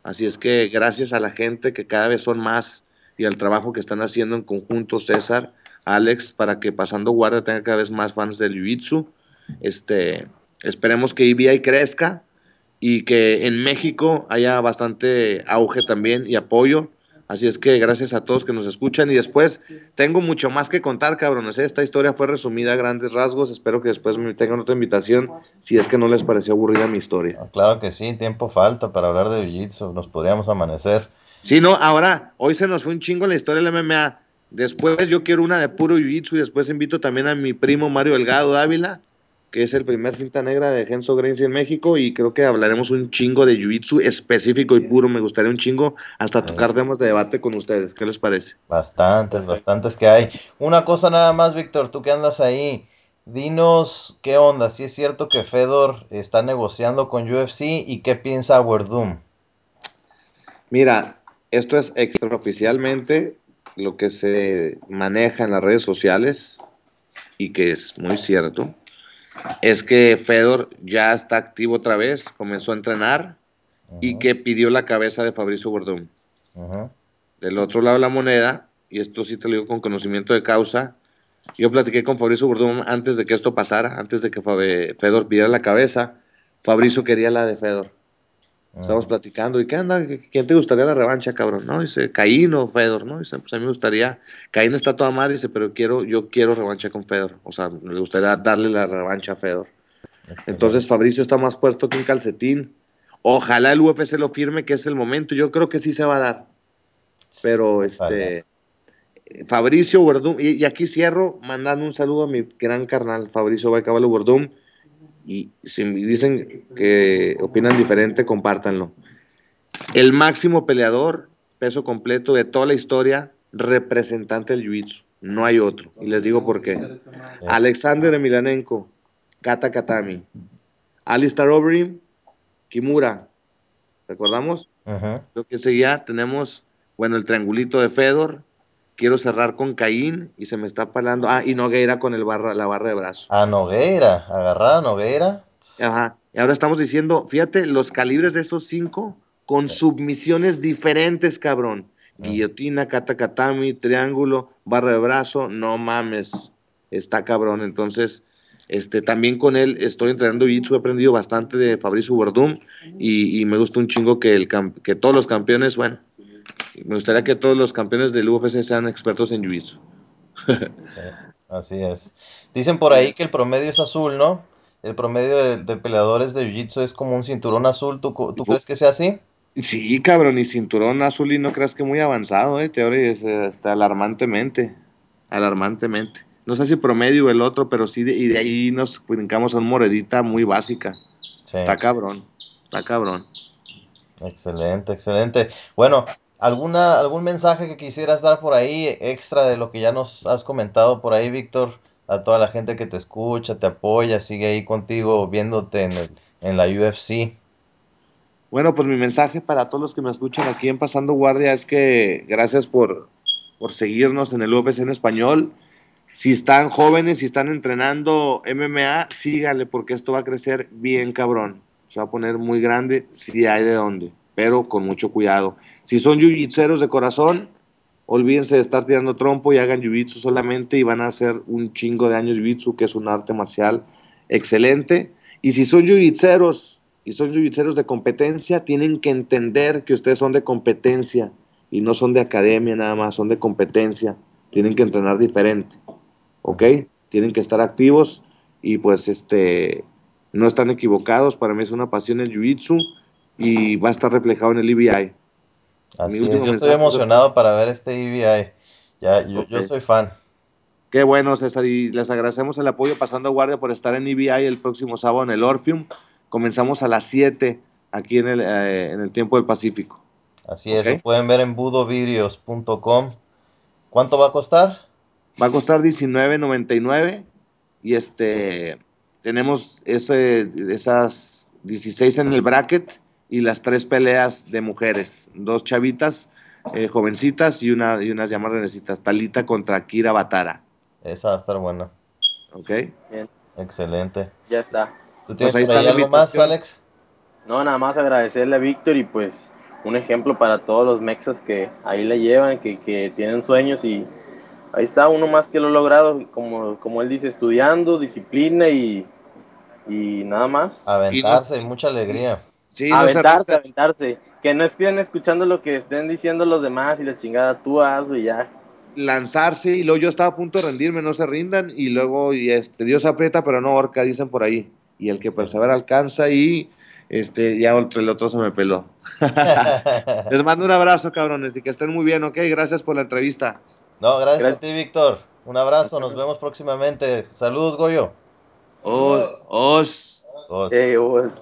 Así es que gracias a la gente que cada vez son más y al trabajo que están haciendo en conjunto César, Alex, para que Pasando Guardia tenga cada vez más fans del Jiu-Jitsu. Este, esperemos que IBI crezca y que en México haya bastante auge también y apoyo. Así es que gracias a todos que nos escuchan y después tengo mucho más que contar, cabrones. Esta historia fue resumida a grandes rasgos. Espero que después me tengan otra invitación si es que no les pareció aburrida mi historia. Ah, claro que sí, tiempo falta para hablar de Jiu-Jitsu. Nos podríamos amanecer. Sí, no, ahora, hoy se nos fue un chingo la historia del MMA. Después yo quiero una de puro Jiu-Jitsu y después invito también a mi primo Mario Delgado Dávila que es el primer cinta negra de Genso Gracie en México y creo que hablaremos un chingo de jiu-jitsu específico y puro, me gustaría un chingo hasta tocar temas de debate con ustedes, ¿qué les parece? Bastantes, bastantes que hay. Una cosa nada más, Víctor, tú que andas ahí, dinos qué onda, si es cierto que Fedor está negociando con UFC y qué piensa Werdum. Mira, esto es extraoficialmente lo que se maneja en las redes sociales y que es muy cierto es que Fedor ya está activo otra vez, comenzó a entrenar y que pidió la cabeza de Fabricio Gordón. Del otro lado de la moneda, y esto sí te lo digo con conocimiento de causa, yo platiqué con Fabricio Gordón antes de que esto pasara, antes de que Fedor pidiera la cabeza, Fabricio quería la de Fedor. Estamos platicando, ¿y qué anda? ¿Quién te gustaría la revancha, cabrón? No, dice, Caín o Fedor, ¿no? Dice, pues a mí me gustaría, Caín está toda mal, dice, pero quiero, yo quiero revancha con Fedor. O sea, me gustaría darle la revancha a Fedor. Entonces Fabricio está más puesto que un calcetín. Ojalá el UFC lo firme, que es el momento. Yo creo que sí se va a dar. Pero este Fabricio Verdum, y, aquí cierro mandando un saludo a mi gran carnal Fabricio Baicabalo Verdum y si dicen que opinan diferente, compártanlo. El máximo peleador, peso completo de toda la historia, representante del Jiu-Jitsu. No hay otro. Y les digo por qué. Alexander Emilanenko, Kata Katami. Alistair Overeem, Kimura. ¿Recordamos? Ujú. Lo que seguía, tenemos, bueno, el triangulito de Fedor. Quiero cerrar con Caín y se me está palando. Ah, y Nogueira con el barra, la barra de brazo. A Nogueira, agarrar a Nogueira. Ajá. Y ahora estamos diciendo, fíjate, los calibres de esos cinco con submisiones diferentes, cabrón. Guillotina, katakatami, triángulo, barra de brazo, no mames. Está cabrón. Entonces, este, también con él estoy entrenando jiu-jitsu, he aprendido bastante de Fabricio Verdum y, y me gusta un chingo que, el, que todos los campeones, bueno, me gustaría que todos los campeones del UFC sean expertos en jiu-jitsu. Sí, así es. Dicen por ahí que el promedio es azul, ¿no? El promedio de, de peleadores de Jiu-Jitsu es como un cinturón azul. ¿Tú, crees que sea así? Sí, cabrón, y cinturón azul y no creas que muy avanzado, eh, teoría, es, hasta alarmantemente, alarmantemente. No sé si promedio el otro, pero sí, de- y de ahí nos brincamos a una moredita muy básica. Sí. Está cabrón, está cabrón. Excelente, excelente. Bueno, ¿alguna, algún mensaje que quisieras dar por ahí extra de lo que ya nos has comentado por ahí, Víctor? A toda la gente que te escucha, te apoya, sigue ahí contigo viéndote en, el- en la UFC. Bueno, pues mi mensaje para todos los que me escuchan aquí en Pasando Guardia es que gracias por, por seguirnos en el UFC en español. Si están jóvenes, si están entrenando MMA, síganle porque esto va a crecer bien cabrón. Se va a poner muy grande si hay de dónde, pero con mucho cuidado. Si son jiu-jitseros de corazón, olvídense de estar tirando trompo y hagan jiu-jitsu solamente y van a hacer un chingo de años jiu-jitsu, que es un arte marcial excelente. Y si son jiu-jitseros y son jiu-jitseros de competencia, tienen que entender que ustedes son de competencia y no son de academia nada más, son de competencia. Tienen que entrenar diferente, ¿ok? Tienen que estar activos y pues este, no están equivocados. Para mí es una pasión el jiu-jitsu y va a estar reflejado en el EBI. Así es, yo estoy emocionado para ver este EBI. Ya, yo, yo soy fan. Qué bueno, César, y les agradecemos el apoyo pasando guardia por estar en EBI el próximo sábado en el Orpheum. Comenzamos a las 7 aquí en el, eh, en el tiempo del Pacífico. Así es, lo pueden ver en budovideos.com. ¿Cuánto va a costar? Va a costar $19.99 y este tenemos ese, esas 16 en el bracket y las tres peleas de mujeres, dos chavitas eh, jovencitas y una y unas llamadas necesitas, Talita contra Kira Batara, Esa va a estar buena. ¿ok? Bien, Excelente. ya está. ¿Tú tienes Pues ahí ahí algo más. Alex? No, nada más agradecerle a Víctor y pues un ejemplo para todos los mexas que ahí le llevan, que, que tienen sueños y ahí está uno más que lo ha logrado, como, como él dice, estudiando, disciplina y, y nada más. Aventarse y mucha alegría. Sí, aventarse, aventarse. Que no estén escuchando lo que estén diciendo los demás y la chingada, tú hazlo y ya. lanzarse y luego yo estaba a punto de rendirme, no se rindan y luego y este Dios aprieta pero no ahorca, dicen por ahí. Y el que Sí. persevera alcanza y este ya otro, el otro se me peló. Les mando un abrazo, cabrones, y que estén muy bien, ¿ok? Gracias por la entrevista. No, gracias, Gracias. a ti, Víctor. Un abrazo, nos vemos próximamente. Saludos, Goyo. Os, os. Dos. Eh, pues,